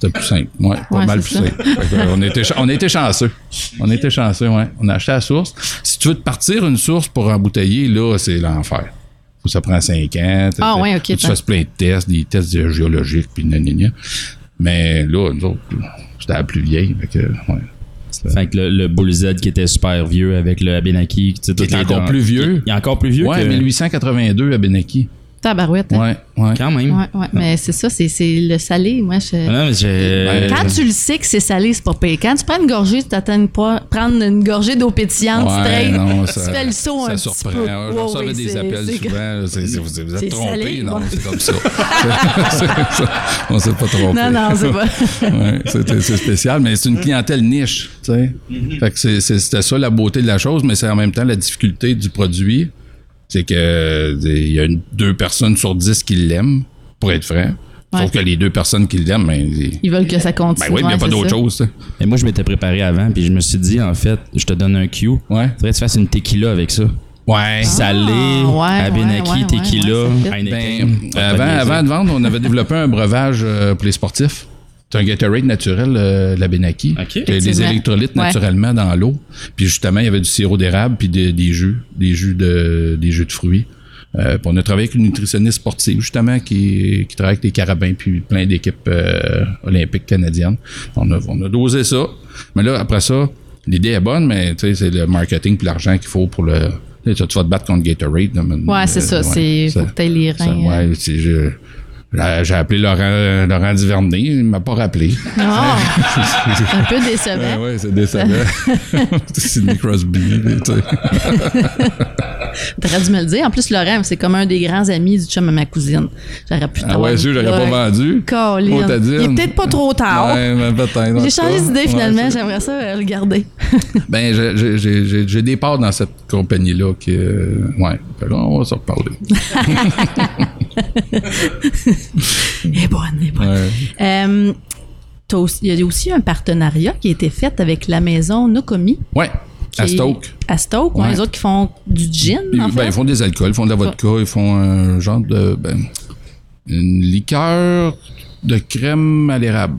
C'est plus simple. Ouais, pas Ouais, mal plus ça. simple. Euh, on, était, on était chanceux. On était chanceux, ouais. On a acheté la source. Si tu veux te partir une source pour embouteiller, là, c'est l'enfer. Ça prend cinq ans. Ah ouais, ok, tu fasses plein de tests, des tests géologiques, puis nanana. Mais là, nous autres, c'était la plus vieille. Fait que, ouais. Fait que le, le Bull Z qui était super vieux avec le Abenaki. Qui les encore plus vieux. Il est encore plus vieux Ouais, que... 1882 à Benaki. Tabarouette. hein? Ouais, ouais. Quand même. Ouais, ouais. Mais c'est ça, c'est, c'est le salé. Moi, je... Ah non, mais j'ai... Quand tu le sais que c'est salé, c'est pas pire. Quand tu prends une gorgée, tu t'attends pas prendre une gorgée d'eau pétillante straight. non, tu ça, fais le saut ça un surprend. petit peu. Je Ouais, recevais ouais, des appels c'est- souvent. c'est- vous vous êtes C'est trompé. salé, non, bon. c'est comme ça. C'est- <laughs> on s'est pas trompé. Non, non, c'est pas. <laughs> C'est spécial, mais c'est une clientèle niche. tu sais. Fait que c'est- c'est- c'était ça la beauté de la chose, mais c'est en même temps la difficulté du produit. C'est que il y a une- deux personnes sur dix qui l'aiment, pour être franc. Sauf Ouais. que les deux personnes qui l'aiment, ben, ils- Ils veulent que ça continue. ben oui, mais il n'y a pas d'autre chose. ça. Mais moi, je m'étais préparé avant, puis je me suis dit, en fait, je te donne un cue. Ouais. Faudrait que tu fasses une tequila avec ça. Ouais. Salé, ouais, Abenaki, ouais, ouais, tequila. Ben, avant, avant de vendre, on avait développé un breuvage euh, pour les sportifs. C'est un Gatorade naturel, euh, la Benaki. OK. Il y a des électrolytes Ouais. naturellement dans l'eau. Puis justement, il y avait du sirop d'érable puis des, des jus, des jus de, des jus de fruits. Euh, puis on a travaillé avec une nutritionniste sportive, justement, qui, qui travaille avec des carabins puis plein d'équipes euh, olympiques canadiennes. On a, on a dosé ça. Mais là, après ça, l'idée est bonne, mais tu sais, c'est le marketing puis l'argent qu'il faut pour le. Tu sais, tu vas te battre contre Gatorade. Ouais, c'est ça. euh, c'est, faut ça- que les ça, reins. euh. ouais, c'est- je- j'ai appelé Laurent, Laurent Duvernay, il m'a pas rappelé. Ah! <laughs> un peu décevant. Ouais, ouais, c'est décevant. c'est <laughs> Sidney Crosby. tu sais. <laughs> T'aurais dû me le dire. En plus, Laurent, c'est comme un des grands amis du chum à ma cousine. J'aurais pu Ah ouais, sûr, j'aurais pas vendu. Colin. Il est peut-être pas trop tard. Ouais, peut-être. J'ai changé d'idée finalement. J'aimerais ça le garder. <laughs> Ben, j'ai- des parts dans cette compagnie-là qui. euh, ouais. Que on va s'en reparler. <laughs> Elle est bonne, elle est bonne. Ouais. Euh, il y a aussi un partenariat qui a été fait avec la maison Nokomi. Ouais. À est- Stoke. À Stoke, ouais, les autres qui font du gin, Ils, en ben, fait. ils font des alcools, ils font de la vodka, ils font un genre de. Ben, une liqueur de crème à l'érable.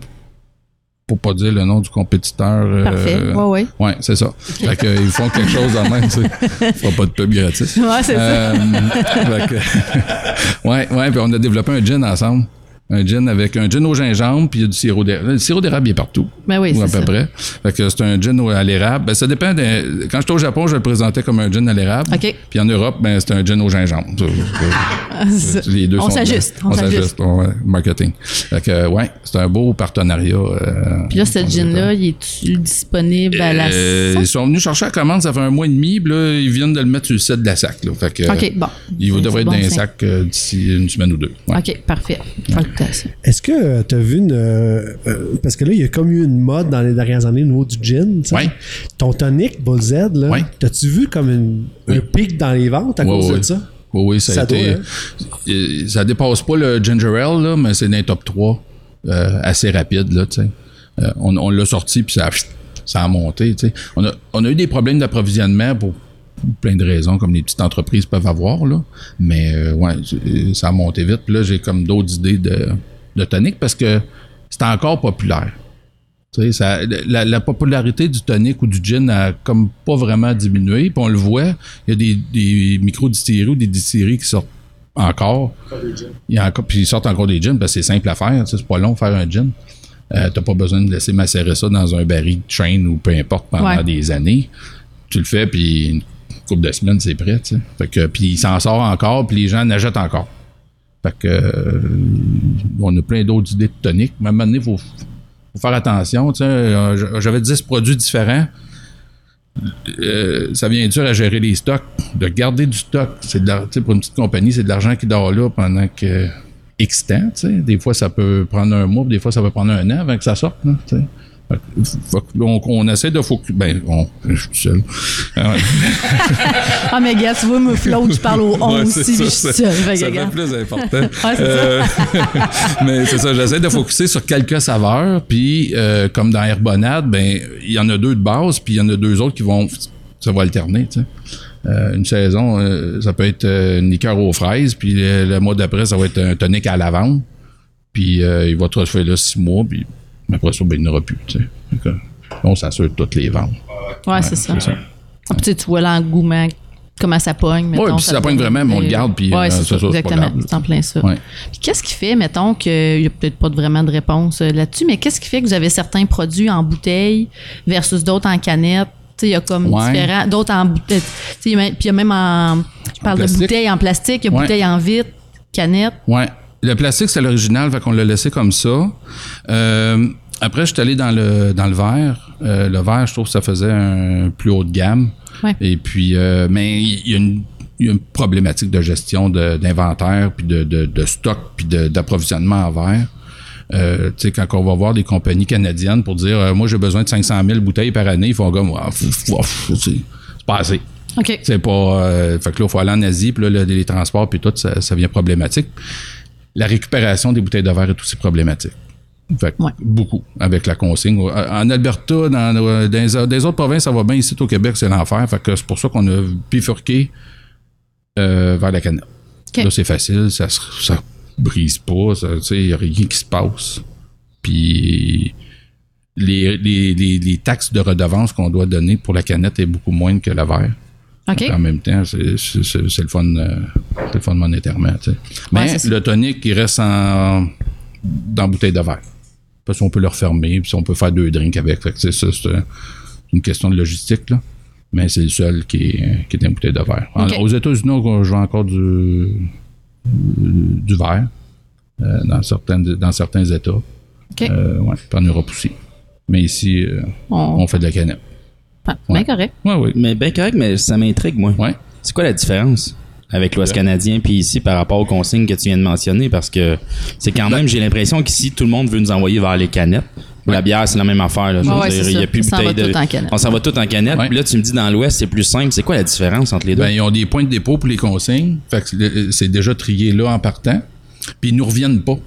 Pour pas dire le nom du compétiteur. euh, Parfait. Ouais, ouais. Ouais, c'est ça. Fait que, ils font quelque <laughs> chose en même, tu sais. Feront pas de pub gratis. Ouais, c'est ça. Euh, fait que- <laughs> ouais, ouais, puis on a développé un gin ensemble. Un gin avec un gin au gingembre, puis il y a du sirop d'érable. Le sirop d'érable, il est partout. Ben oui, Ou à c'est peu ça. près. Fait que c'est un gin à l'érable. Ben, ça dépend. de- Quand j'étais au Japon, je le présentais comme un gin à l'érable. Puis en Europe, ben, c'est un gin au gingembre. C'est ça. Les deux On s'ajuste, on On s'ajuste. ouais, marketing. Fait que, ouais, c'est un beau partenariat. euh, Puis là, ce gin-là, il est disponible à la euh, ils sont venus chercher la commande, ça fait un mois et demi, puis là, ils viennent de le mettre sur le site de la SAC. Là. Fait que, OK, bon. Il C'est- devrait c'est être bon dans un sac euh, d'ici une semaine ou deux. Ouais. OK, parfait. Est-ce que tu as vu une. euh, euh, parce que là, il y a comme eu une mode dans les dernières années au niveau du gin. Ouais. Ton tonic, Bull Z, là, Ouais. t'as-tu vu comme une- un pic dans les ventes à Ouais, cause de ça? Oui, oui, ça, a été. doit, hein? euh, ça dépasse pas le Ginger Ale, là, mais c'est dans les top 3 euh, assez rapide, là. Euh, on on l'a sorti, puis ça, a- ça a monté. On a, on a eu des problèmes d'approvisionnement pour plein de raisons, comme les petites entreprises peuvent avoir, là. Mais, euh, ouais, c'est- ça a monté vite. Puis là, j'ai comme d'autres idées de, de tonic parce que c'est encore populaire. Tu sais, ça, la, la popularité du tonic ou du gin a comme pas vraiment diminué. Puis on le voit, il y a des, des micro-distilleries ou des distilleries qui sortent encore. Il y a encore puis ils sortent encore des gins parce que c'est simple à faire. C'est pas long de faire un gin. Euh, T'as pas besoin de laisser macérer ça dans un baril de chaîne ou peu importe pendant Ouais. des années. Tu le fais, puis une couple de semaines, c'est prêt. Fait que, puis il s'en sort encore, puis les gens en achètent encore. Fait que, euh, on a plein d'autres idées de tonique. Mais à un moment donné, il faut, faire attention. Euh, J'avais 10 produits différents. Euh, ça vient dur à gérer les stocks. De garder du stock, c'est pour une petite compagnie, c'est de l'argent qui dort là pendant que X. Des fois, ça peut prendre un mois, des fois, ça peut prendre un an avant que ça sorte. On, on essaie de focus. Ben, on, je suis seul. Ah. Ah, mais gars, tu vois, me flotte, je parle au 11 <laughs> Ouais, aussi, je suis ça fait plus important. <laughs> Ouais, Euh, <laughs> mais c'est ça, j'essaie de focuser sur quelques saveurs, puis euh, comme dans Herbonade, ben il y en a deux de base, puis il y en a deux autres qui vont, ça va alterner, tu sais. Euh, une saison, ça peut être une liqueur aux fraises, puis le, le mois d'après, ça va être un tonic à la lavande, puis il va te faire là six mois, puis après ça, ben, il n'y en aura plus, tu sais. On s'assure de toutes les ventes. Ouais, c'est ça. ça. Ah, puis tu vois l'engouement, comment ça pogne. Ouais, mettons, puis si ça pogne vraiment, mais on le garde, puis, Ouais, euh, c'est ça, ça, exactement. C'est en plein ça. Ouais. Puis qu'est-ce qui fait, mettons, qu'il n'y a peut-être pas vraiment de réponse euh, là-dessus, mais qu'est-ce qui fait que vous avez certains produits en bouteille versus d'autres en canette? Il y a comme Ouais. différents, d'autres en bouteille. Puis il y a même en. Je parle de bouteilles en plastique, il y a Ouais. bouteilles en vitre, canette. Ouais. Le plastique, c'est l'original, fait qu'on l'a laissé comme ça. Euh, après, je suis allé dans le, dans le verre. Euh, le verre, je trouve que ça faisait un plus haut de gamme. Ouais. Et puis, euh, mais il y a une, il y a une problématique de gestion d'inventaire, puis de, de, de stock, puis d'approvisionnement en verre. Euh, tu sais, quand on va voir des compagnies canadiennes pour dire, euh, moi, j'ai besoin de 500 000 bouteilles par année, ils font comme, Ah, c'est pas assez. OK. C'est pas. euh, fait que là, il faut aller en Asie, puis là, le- les transports, puis tout, ça, ça devient problématique. La récupération des bouteilles de verre est aussi problématique. Fait que Ouais. beaucoup avec la consigne. En Alberta, dans, dans les, dans les autres provinces, ça va bien. Ici, au Québec, c'est l'enfer. Fait que c'est pour ça qu'on a bifurqué euh, vers la canette. Là, c'est facile, ça ça brise pas, il n'y a rien qui se passe. Puis les, les, les, les taxes de redevance qu'on doit donner pour la canette est beaucoup moins que le verre. En même temps, c'est le fun, euh, le fun monétairement. tu sais. Mais le tonic, il reste en, dans bouteille de verre. Parce qu'on peut le refermer, puis on peut faire deux drinks avec. C'est une question de logistique, là. Mais c'est le seul qui est, qui est en bouteille de verre. En- aux États-Unis, on joue encore du, du verre euh, dans, certains, dans certains États. OK. Euh, ouais, en Europe aussi. Mais ici, euh, On- on fait de la canette. Ah, ouais. bien correct. Oui, oui. Mais bien correct, mais ça m'intrigue, moi. Ouais. C'est quoi la différence avec l'Ouest canadien puis ici par rapport aux consignes que tu viens de mentionner? Parce que c'est quand même, j'ai l'impression qu'ici, tout le monde veut nous envoyer vers les canettes. La bière, c'est la même affaire. là. Ouais, ouais, dire, il y a plus de On s'en va bouteilles de- tout en canette. On s'en va tout en canette. Ouais. Puis là, tu me dis dans l'Ouest, c'est plus simple. C'est quoi la différence entre les deux? Ben, ils ont des points de dépôt pour les consignes. Fait que c'est- c'est déjà trié là en partant. Puis ils nous reviennent pas.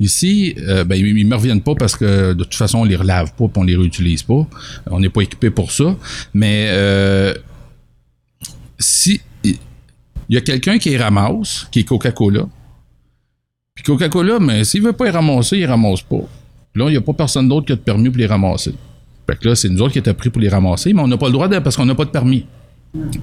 Ici, euh, ben, ils me reviennent pas parce que de toute façon, on les relave pas puis on les réutilise pas. On n'est pas équipé pour ça. Mais euh, si il y a quelqu'un qui les ramasse, qui est Coca-Cola, puis Coca-Cola, mais s'il veut pas les ramasser, il les ramasse pas. Là, il n'y a pas personne d'autre qui a de permis pour les ramasser. Fait que là, c'est nous autres qui étaient pris pour les ramasser, mais on n'a pas le droit de, parce qu'on n'a pas de permis.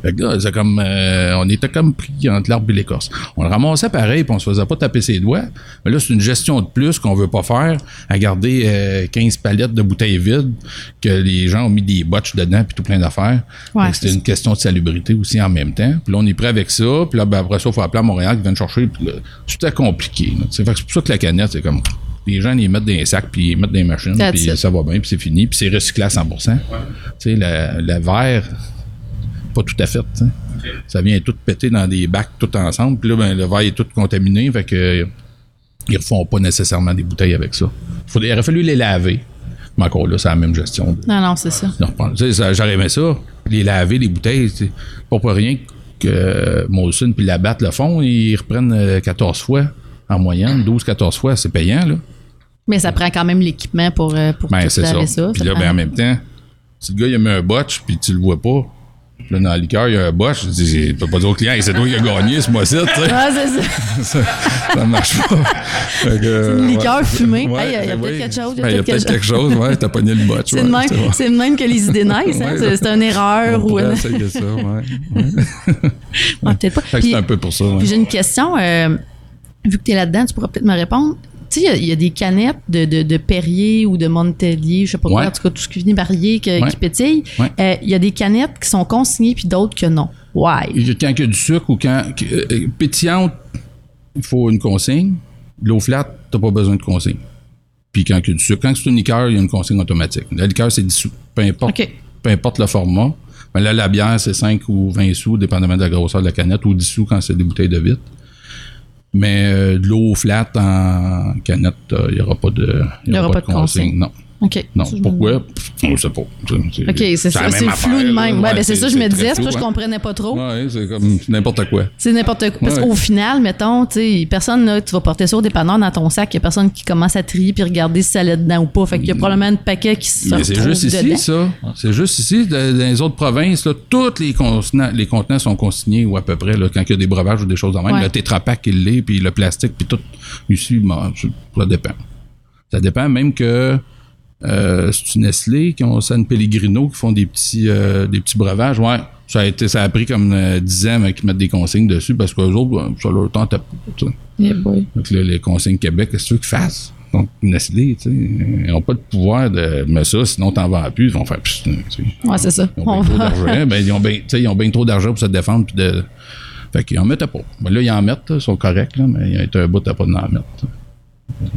Fait que là, c'est comme, euh, on était comme pris entre l'arbre et l'écorce. On le ramassait pareil, puis on se faisait pas taper ses doigts. Mais là, c'est une gestion de plus qu'on veut pas faire à garder euh, 15 palettes de bouteilles vides que les gens ont mis des botches dedans puis tout plein d'affaires. Ouais, C'était une question de salubrité aussi en même temps. Puis là, on est prêt avec ça. Puis là, ben, après ça, il faut appeler à Montréal qui viennent chercher. Puis là, c'est tout à compliqué. C'est fait que c'est pour ça que la canette, c'est comme... Les gens, ils les mettent dans les sacs, puis ils mettent dans les machines, puis ça va bien, puis c'est fini, puis c'est recyclé à 100% Tu sais, le, le verre, pas tout à fait. Ça vient tout péter dans des bacs tout ensemble. Puis là, ben, le verre est tout contaminé. Fait que euh, ils refont pas nécessairement des bouteilles avec ça. Faudrait- il aurait fallu les laver. Mais encore là, c'est la même gestion. de- Non, non, c'est ça. J'aurais aimé ça. Les laver, les bouteilles. c'est Pas pour rien que euh, Molson puis Labatt le font. Ils reprennent euh, 14 fois en moyenne. 12-14 fois. C'est payant, là. Mais ça prend quand même l'équipement pour, euh, pour Ben, tout c'est ça. laver ça. Puis là, prend- ben, en même temps, si le gars il a mis un botch puis tu le vois pas, là, dans la liqueur, il y a un botch, je dis, tu peux pas dire au client, c'est toi qui as gagné ce mois-ci, tu sais. Ah, c'est ça. <laughs> ça, ça marche pas. C'est une liqueur ouais. fumée. Ouais, Hey, il y a ben peut-être oui. quelque chose, il y a Ben, peut-être quelque chose, ouais, t'as pogné le botch. <laughs> C'est ouais, de même, c'est même que les idées naissent. hein. C'est une erreur On ou une... ça, ouais. peut-être pas. Puis- c'est un peu pour ça. Puis j'ai une question. euh, vu que tu es là-dedans, tu pourras peut-être me répondre. Tu sais, il y a- il y, a des canettes de, de, de Perrier ou de Montpellier, je sais pas quoi, Ouais. en tout cas, tout ce qui finit que- Ouais. qui pétille. Ouais. Euh, Il y a des canettes qui sont consignées puis d'autres que non. Why? Quand il y a du sucre ou quand. euh, pétillante, il faut une consigne. L'eau flat, t'as pas besoin de consigne. Puis quand il y a du sucre, quand c'est une liqueur, il y a une consigne automatique. La liqueur, c'est dissous. Peu importe, peu importe le format. Mais là, la bière, c'est 5 ou 20 sous, dépendamment de la grosseur de la canette, ou 10 sous quand c'est des bouteilles de vitre. Mais euh, de l'eau flat en canette, euh, il n'y aura pas de, il y aura pas de consigne. Non. OK. Non. Ça, je me- Pourquoi? On ne sait pas. C'est- OK, c'est ça. C'est flou de même. Ouais, ben c'est ça, je me disais. C'est pour ça que je hein. comprenais pas trop. Ouais, c'est comme n'importe quoi. C'est n'importe quoi. Parce Ouais. qu'au final, mettons, tu personne, là, tu vas porter ça au dépanneur dans ton sac, il y a personne qui commence à trier puis regarder si ça allait dedans ou pas. Fait qu'il y a probablement un paquet qui se Mais c'est juste ici, ça. C'est juste ici. Dans les autres provinces, là, tous les contenants, les contenants sont consignés ou à peu près, là, quand il y a des breuvages ou des choses de même. Ouais. Le tétrapac, il l'est, puis le plastique, puis tout. Ici, bon, ça dépend. Ça dépend même que euh, c'est une Nestlé qui ont San Pellegrino qui font des petits, euh, des petits breuvages. Ouais, ça a, été, ça a pris comme euh, 10 ans mais, qu'ils mettent des consignes dessus parce qu'eux autres, ça leur tente pas. Yeah. Donc là, les consignes Québec, qu'est-ce que tu veux qu'ils fassent? Donc, Nestlé, tu sais, ils n'ont pas de pouvoir de mettre ça, sinon t'en vends plus, ils vont faire sais. Ouais, c'est ça. Ils ont On bien trop d'argent. <laughs> ben, ils ont bien, tu sais, ils ont bien trop d'argent pour se défendre. Puis de... Fait qu'ils en mettaient pas. Ben, là, ils en mettent, ils sont corrects, là, mais il y a été un bout à pas d'en mettre.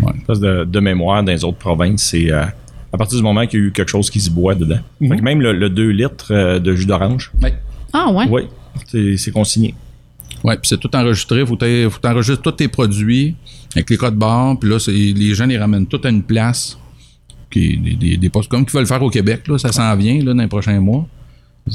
Ouais. Parce de, de mémoire dans les autres provinces, c'est euh, à partir du moment qu'il y a eu quelque chose qui se boit dedans. Fait que même le, le 2 litres euh, de jus d'orange, Ouais. Ah, ouais. oui, c'est consigné. Ouais, puis c'est tout enregistré. Faut t'aies- faut t'enregistrer tous tes produits avec les codes barres. Puis là, les gens les ramènent tous à une place. Qui, des, des, des postes comme qu'ils veulent faire au Québec. Là, ça s'en vient là, dans les prochains mois.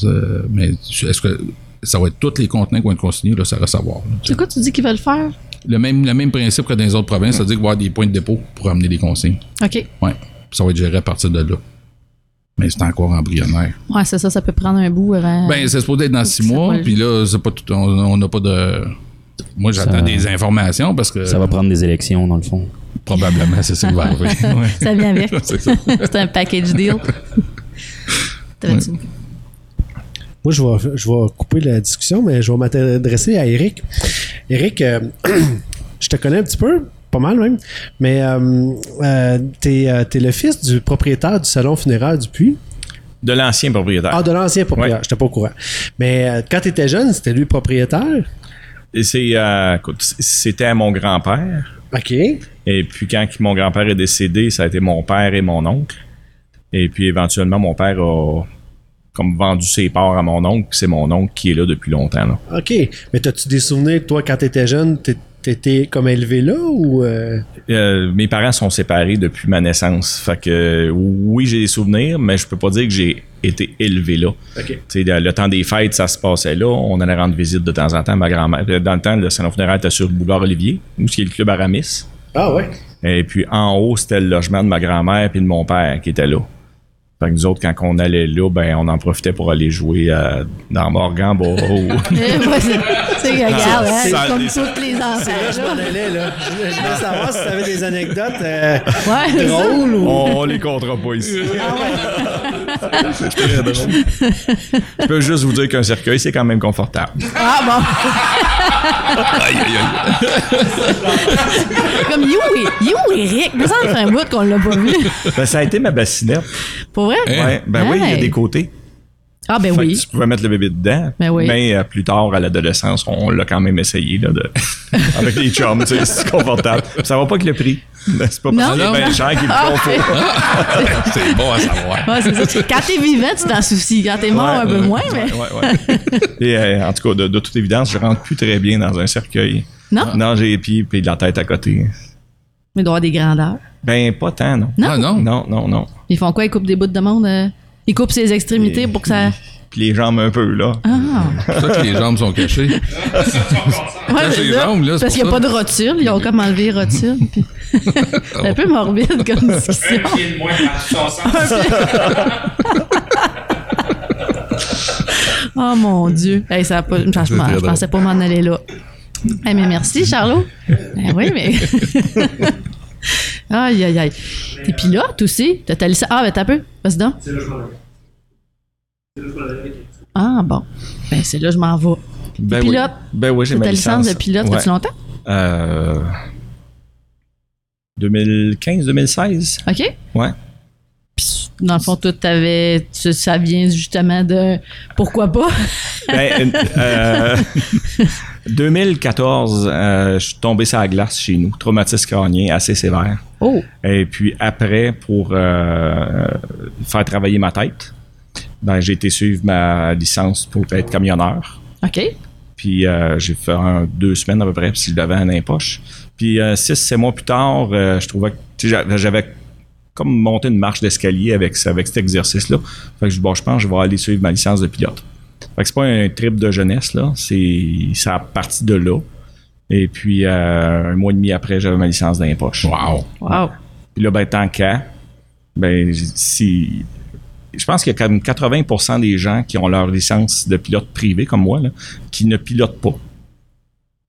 Euh, mais est-ce que ça va être tous les contenants qui vont être consignés? Là, ça va savoir. C'est quoi tu dis qu'ils veulent faire? Le même, le même principe que dans les autres provinces, c'est-à-dire qu'il va y avoir des points de dépôt pour amener des consignes. OK. Ouais. Puis ça va être géré à partir de là. Mais c'est encore embryonnaire. Ouais, c'est ça, ça peut prendre un bout avant. Ben, c'est supposé être dans six mois, puis là, c'est pas tout, on n'a pas de. Moi, j'attends Ça- des informations parce que. Ça va prendre des élections, dans le fond. Probablement, c'est ça qui va <laughs> arriver. Ouais. Ça vient avec. <laughs> C'est ça. c'est un package deal. T'avais-tu- Moi, je vais, je vais couper la discussion, mais je vais m'adresser à Eric. Eric, euh, <clears throat> je te connais un petit peu, pas mal même, mais euh, euh, t'es, euh, t'es le fils du propriétaire du salon funéraire du Puy. De l'ancien propriétaire. Ah, de l'ancien propriétaire, Ouais. j'étais pas au courant. Mais quand t'étais jeune, c'était lui le propriétaire? C'était mon grand-père. OK. Et puis quand mon grand-père est décédé, ça a été mon père et mon oncle. Et puis éventuellement, mon père a comme vendu ses parts à mon oncle, c'est mon oncle qui est là depuis longtemps. Là. OK. Mais as-tu des souvenirs, toi, quand t'étais jeune, t'é- t'étais comme élevé là ou. euh, Euh, mes parents sont séparés depuis ma naissance. Fait que oui, j'ai des souvenirs, mais je peux pas dire que j'ai été élevé là. OK. Tu sais, le, temps des fêtes, ça se passait là. On allait rendre visite de temps en temps à ma grand-mère. Dans le temps, le salon funéraire était sur le boulevard Olivier, où c'est le club Aramis. Ah ouais. Et puis en haut, c'était le logement de ma grand-mère puis de mon père qui était là. Fait que nous autres, quand on allait là, ben on en profitait pour aller jouer euh, dans Morgan <laughs> c'est- c'est hein, comme ça- tous les enfants. Là, je m'en là. allais, là. Je, je voulais savoir si t'avais des anecdotes euh, Ouais, c'est drôles ou. on, on les comptera pas ici. Ah ouais. C'est très drôle. Je peux juste vous dire qu'un cercueil, c'est quand même confortable. Ah bon. <laughs> Comme you, you Eric, mais ça en fait un bout qu'on l'a pas vu. Ben, ça a été ma bassinette. Pour vrai? Ouais, ben oui, il y a des côtés. Ah ben Fait que oui. tu pouvais mettre le bébé dedans. Ben oui. Mais euh, plus tard, à l'adolescence, on l'a quand même essayé là, de... <laughs> avec les chums. tu sais, C'est confortable. Ça va pas que le prix. <laughs> C'est pas parce qu'il est Ah, bien non. cher qu'il est Ah, plus confort. C'est bon à savoir. Ouais, c'est ça. Quand t'es vivant, tu t'en soucies. Quand t'es mort, un peu moins, mais. Ouais, ouais. <laughs> Et euh, en tout cas, de, de toute évidence, je rentre plus très bien dans un cercueil. Non? Non, j'ai les pieds et de la tête à côté. Mais il doit y avoir des grandeurs. Ben, pas tant, non. Non? Ah non? Non, non, non. Ils font quoi? Ils coupent des bouts de monde? euh? Ils coupent ses extrémités pour que ça. Puis les jambes un peu, là. Ah! C'est pour ça que les jambes sont cachées. <laughs> Ouais, Cache c'est les ça. jambes, là, c'est Parce qu'il n'y a pas de rotule. Ils ont comme enlevé les rotules. puis- <laughs> c'est un peu morbide comme discussion. Oh mon Dieu. Hey, ça a pas, je pensais pas m'en aller là. Hey, mais merci, Charlot. Ben oui, mais. <laughs> aïe, aïe, aïe. T'es pilote aussi? T'as ta licence. Ah, ben t'as peu. Vas-y donc. Ah, bon. Ben, c'est là que je m'en vais. Ben pilote? Oui. Ben oui, j'ai C'est ma ta licence de pilote Ouais. depuis longtemps? Euh, 2015-2016. OK? Ouais. Dans le fond, toi, t'avais. tu- Ça vient justement de. Pourquoi pas? <laughs> Ben, euh, 2014, euh, je suis tombé sur la glace chez nous. Traumatisme crânien assez sévère. Oh! Et puis après, pour euh, faire travailler ma tête, ben, j'ai été suivre ma licence pour être camionneur. OK. Puis euh, j'ai fait un, deux semaines à peu près, puis je l'avais en poche. Puis six, sept mois plus tard, je trouvais que j'avais comme monté une marche d'escalier avec, avec cet exercice-là. Fait que je dis, bon, je pense que je vais aller suivre ma licence de pilote. Fait que c'est pas un trip de jeunesse, là. C'est ça a parti de là. Et puis, euh, un mois et demi après, j'avais ma licence dans les poches. Wow. Wow. Puis là, ben, tant qu'à, ben, si. Je pense qu'il y a comme 80% des gens qui ont leur licence de pilote privé, comme moi, là, qui ne pilotent pas.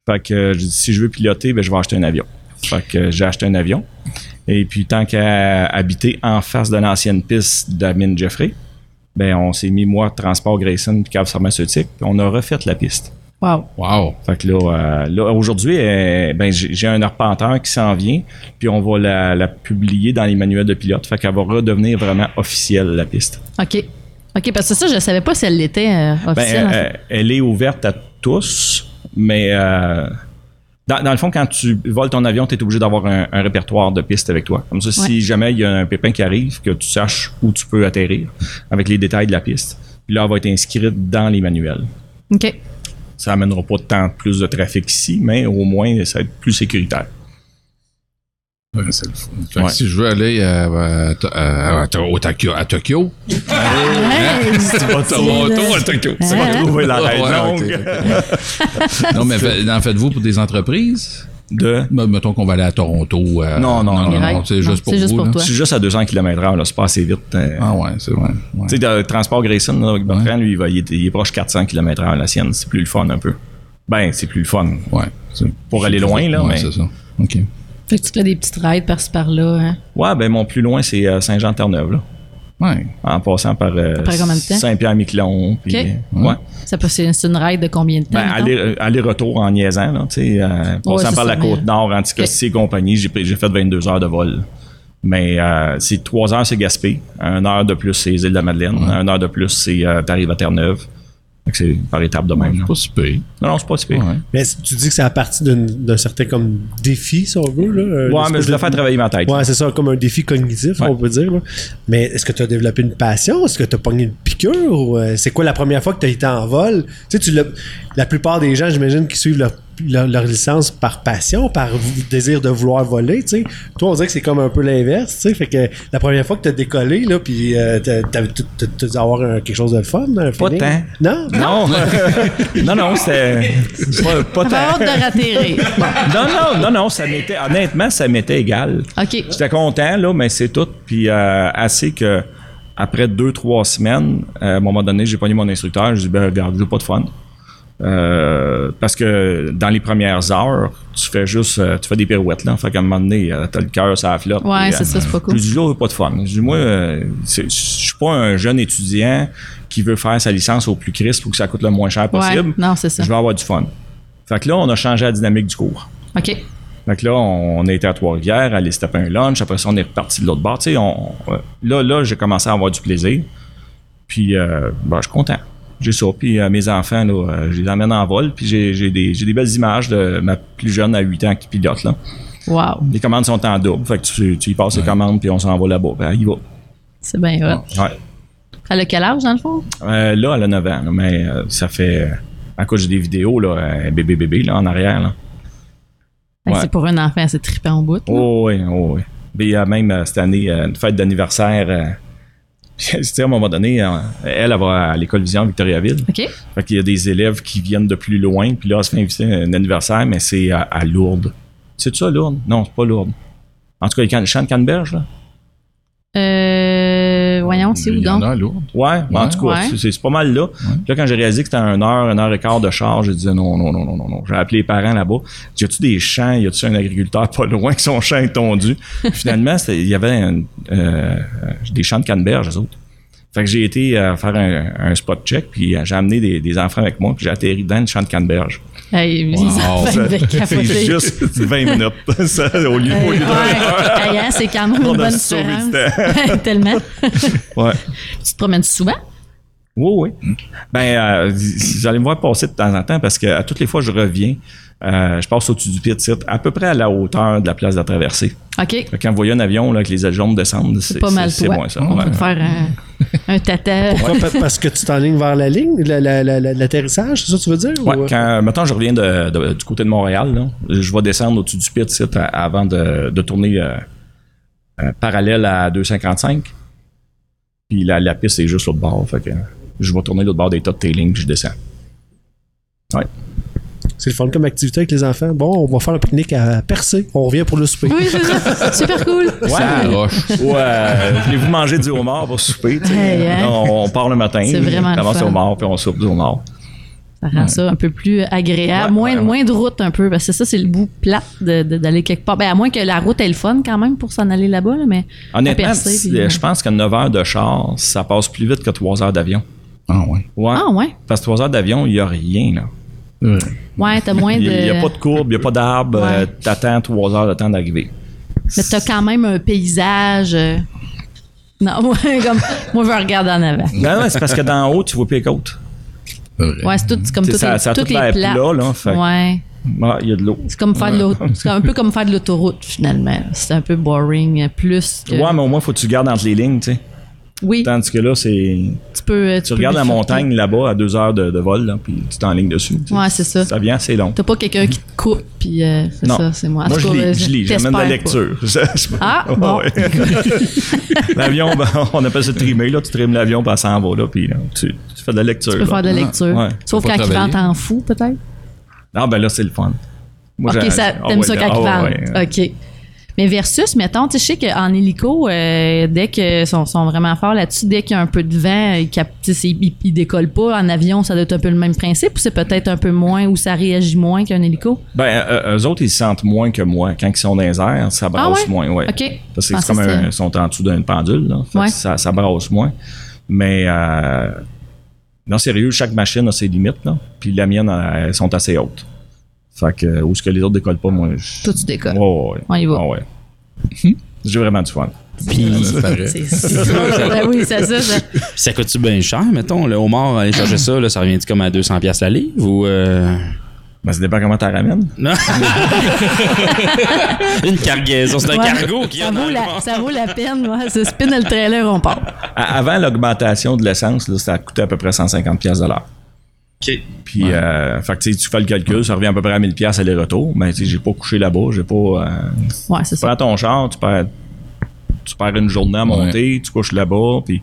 Fait que si je veux piloter, ben, je vais acheter un avion. Fait que j'ai acheté un avion. Et puis, tant qu'à habiter en face de l'ancienne piste de la mine Jeffrey, ben, on s'est mis, moi, Transport Grayson puis Cave Pharmaceutique, puis on a refait la piste. Wow. Wow. Fait que là, euh, là aujourd'hui, euh, ben, j'ai un arpenteur qui s'en vient, puis on va la, la publier dans les manuels de pilote. Fait qu'elle va redevenir vraiment officielle, la piste. OK. OK, parce que ça, je savais pas si elle l'était euh, Ben, officielle. en fait. euh, elle est ouverte à tous, mais euh, dans, dans le fond, quand tu voles ton avion, tu es obligé d'avoir un, un répertoire de pistes avec toi. Comme ça, si jamais il y a un pépin qui arrive, que tu saches où tu peux atterrir avec les détails de la piste. Puis là, elle va être inscrite dans les manuels. OK. Ça amènera pas tant plus de trafic ici, mais au moins, ça va être plus sécuritaire. Ouais, c'est le fun. Fait que Ouais. si je veux aller à, à- à- Tokyo, à Tokyo, Hey, à Toronto, à Tokyo. Ça va trouver la raison. non, mais fait- en faites-vous pour des entreprises? De? Me- Mettons qu'on va aller à Toronto. euh, Non, non, non, non. c'est Non, juste pour c'est juste vous. pour toi. Suis juste à 200 km/h, là, c'est pas assez vite. euh. Ah ouais, c'est vrai. ouais. Tu sais, de transport Grayson, là, avec Bertrand, lui, il, va- il est, il est proche 400 km/h, la sienne. C'est plus le fun un peu. Ben, c'est plus le fun. Ouais. c'est- Pour aller loin, là, Ouais, mais- c'est ça. OK. Fait que tu fais des petites rides par-ci par-là. Hein? Ouais, ben, mon plus loin, c'est euh, Saint-Jean-Terre-Neuve, là. Ouais. En passant par euh? Saint-Pierre-Miquelon. puis, Ok. euh, ouais. Ça peut, c'est une ride de combien de temps? Ben, aller- aller-retour en niaisant, là, tu sais, euh, passant par la Côte-Nord, Anticosti et compagnie, j'ai, fait 22 heures de vol. Mais euh, c'est 3 heures, c'est Gaspé. Une heure de plus, c'est les îles de la Madeleine. Une heure de plus, c'est euh, t'arrives à Terre-Neuve. C'est par étapes de même. là. Pas super. Non, non, c'est pas si pire. Ouais. Mais tu dis que c'est à partir d'un certain comme défi, si on veut. Là, euh, Ouais, mais je le fais travailler ma tête. Ouais, c'est ça, comme un défi cognitif, Ouais. on peut dire. là. Mais est-ce que tu as développé une passion? Est-ce que tu as pogné une piqûre? Ou, euh, c'est quoi la première fois que tu as été en vol? Tu sais, tu l'as- la plupart des gens, j'imagine, qui suivent leur, leur- leur licence par passion, par désir de vouloir voler. tu sais. Toi, on dirait que c'est comme un peu l'inverse. tu sais. Fait que la première fois que tu as décollé, là, puis euh, t'as- dû avoir un- quelque chose de fun. un Pas tant. Non? Non, <laughs> non, non, c'était pas, pas T'avais hâte tant. de ratterrir. Bon, <laughs> Non, non, non, non, ça m'était, honnêtement, ça m'était égal. OK. J'étais content, là, mais c'est tout. Puis euh, assez que après deux, trois semaines, euh, à un moment donné, j'ai pogné mon instructeur. Je dis, ben, regarde, j'ai pas de fun. Euh, parce que dans les premières heures, tu fais juste, euh, tu fais des pirouettes, là. Fait qu'à un moment donné, euh, t'as le cœur, ça flotte. Ouais, c'est ça, c'est pas cool. Je dis, là, j'ai pas de fun. Je dis, moi, je suis pas un jeune étudiant qui veut faire sa licence au plus crisp pour que ça coûte le moins cher Ouais, possible. non, c'est ça. Je veux avoir du fun. Fait que là, on a changé la dynamique du cours. OK. Fait que là, on, a été à Trois-Rivières, aller se taper un lunch. Après ça, on est reparti de l'autre bord. Tu sais, on- là, là, j'ai commencé à avoir du plaisir. Puis, euh, ben, je suis content. J'ai ça. Puis, euh, mes enfants, là, euh, je les emmène en vol. Puis, j'ai, j'ai des, j'ai des belles images de ma plus jeune à 8 ans qui pilote, là. Wow. Les commandes sont en double. Fait que tu, tu y passes les commandes, puis on s'en va là-bas. Ben, il va. C'est bien hot. Ouais. Elle a quel âge, dans le fond? Euh, là, elle a 9 ans, là, mais euh, ça fait... à cause des vidéos, là, bébé, bébé, là, en arrière, là. Ouais. C'est pour un enfant, c'est trippant au bout. là. Oh oui, oh oui. Puis il y a même cette année une fête d'anniversaire. À un moment donné, elle, elle va à l'école Vision Victoriaville. OK. Fait qu'il y a des élèves qui viennent de plus loin. Puis là, elle se fait inviter à un anniversaire, mais c'est à, à Lourdes. C'est ça, Lourdes? Non, c'est pas Lourdes. En tout cas, il y a le champ de Canneberge, là? Euh, voyons, c'est où Il y en donc? a lourd. Ouais, mais en tout cas, Ouais. c'est- pas mal là. Puis là, quand j'ai réalisé que c'était une heure, une heure et quart de char, j'ai dit non, non, non, non, non, non. J'ai appelé les parents là-bas. J'ai dit, y a-tu des champs? Y a-tu un agriculteur pas loin que son champ est tondu? Puis <laughs> finalement, il y avait un- euh, des champs de canneberge, eux autres. Fait que j'ai été euh, faire un, un spot check, puis j'ai amené des, des enfants avec moi, puis j'ai atterri dans le champ de canneberge. Hey, Wow. devaient C'est juste 20 minutes, <laughs> ça, au lieu, au lieu Hey, d'un ouais. Hey, hein, c'est quand même On une bonne différence. <laughs> Tellement. Ouais. tu te promènes souvent? Oui, oui. Ben, euh, vous allez me voir passer de temps en temps parce que à toutes les fois que je reviens, euh, je passe au-dessus du pit site, à peu près à la hauteur de la place de la traversée. OK. Quand vous voyez un avion là, que les ailes descendent, c'est pas mal c'est moi ça. On ouais. peut te faire un, un tata. Pourquoi? Pa- Parce que tu t'enlignes vers la ligne, la- la- la- la- l'atterrissage, c'est ça que tu veux dire? Ouais, ou- euh? quand, mettons, je reviens de- de- du côté de Montréal, là, je vais descendre au-dessus du pit site à- avant de, de tourner euh, euh, parallèle à 255. Puis la, la piste est juste l'autre bord. Fait que je vais tourner l'autre bord des tas de tailing puis je descends. Ouais. C'est le fun comme activité avec les enfants. Bon, on va faire un pique-nique à Percé. On revient pour le souper. Oui, c'est ça. <laughs> Super cool. Ça roche. Ouais, voulez-vous manger du homard pour souper? Hey, hein? On, part le matin, C'est vraiment on commence au homard, puis on soupe du homard. Ça rend ça un peu plus agréable. Ouais, moins, ouais, ouais. moins de route un peu. Parce que ça, c'est le bout plat de- de- d'aller quelque part. Ben, à moins que la route est le fun quand même pour s'en aller là-bas. Là, mais Honnêtement, percer, c'est- puis, je pense que 9 heures de char, ça passe plus vite que 3 heures d'avion. Ah ouais. Ouais. Ah, ouais? Parce que 3 heures d'avion, il n'y a rien. Là. Ouais. Ouais, t'as moins de. Il n'y a, pas de courbe, il n'y a pas d'arbre. Ouais. euh, T'attends 3 heures de temps d'arriver. Mais t'as quand même un paysage. euh, Non, <laughs> ouais, comme. Moi, je veux regarder en avant. Non, non, c'est parce que d'en haut, tu vois plus les côtes. Ouais, c'est tout, comme tout ça- les, ça a toutes tout les plat, là, fait Ouais. Ah, Il y a de l'eau. C'est comme faire de c'est un peu comme faire de l'autoroute finalement. C'est un peu boring, plus. Que... Ouais, mais au moins, faut que tu gardes entre les lignes, tu sais. Oui, Tandis que là, c'est. tu peux. euh, Tu peux regardes la montagne là-bas à 2 heures de, de vol, là, puis tu t'enlignes dessus. tu sais. Ouais, c'est ça. Ça vient assez long. T'as pas quelqu'un qui te coupe, puis euh, c'est Non. ça, c'est moi. Moi, je lis, euh, je lis, j'amène de la lecture. <laughs> Ah, <laughs> Ouais, bon. ouais. <laughs> l'avion, ben, on appelle ça trimer, là. Tu trimes l'avion, puis elle s'en va, là, puis là, tu, tu fais de la lecture. Tu peux là. faire de la lecture. Ouais. Sauf quand il vente en fou, peut-être? Ah, ben là, c'est le fun. Moi, ok, j'ai- ça, ah t'aimes ça quand il ah vente. ouais. Ok. Mais versus, mettons, tu sais, je sais qu'en hélico, euh, dès qu'ils sont, sont vraiment forts là-dessus, dès qu'il y a un peu de vent, ils, c'est- ils, ils décollent pas. En avion, ça doit être un peu le même principe ou c'est peut-être un peu moins, ou ça réagit moins qu'un hélico? Ben, euh, eux autres, ils se sentent moins que moi. Quand ils sont dans les airs, ça brasse Ah ouais? moins, ouais. OK. Parce que c'est comme pensais un, que ils sont en dessous d'une pendule, là. Fait que ça, ça brasse moins. Mais, euh, non, sérieux, chaque machine a ses limites, là. Puis la mienne, euh, elles sont assez hautes. Fait que, où est-ce que les autres décollent pas, moi, je... Toi, tu décolles. Ouais, ouais, ouais. On y va. Ah ouais. J'ai vraiment du fun. Puis, Ça <laughs> oui, ça. ça. ça coûte-tu bien cher, mettons, le homard, aller chercher ça, là, ça revient-tu comme à 200$ piastres la livre ou. euh, Ben, ça dépend comment tu la ramènes. <laughs> Non. Une cargaison, c'est un Ouais. cargo qui ça vaut, la, ça vaut la peine. Ouais. Se spin le trailer, on part. À- Avant l'augmentation de l'essence, là, ça coûtait à peu près 150 pièces de l'heure. OK. Puis, euh, fait que, tu fais le calcul, ça revient à peu près à 1000 pièces aller-retour. Mais, tu sais, j'ai pas couché là-bas, j'ai pas... euh, Ouais, c'est tu ça. prends ton char, tu perds, tu perds une journée à monter, tu couches là-bas, puis...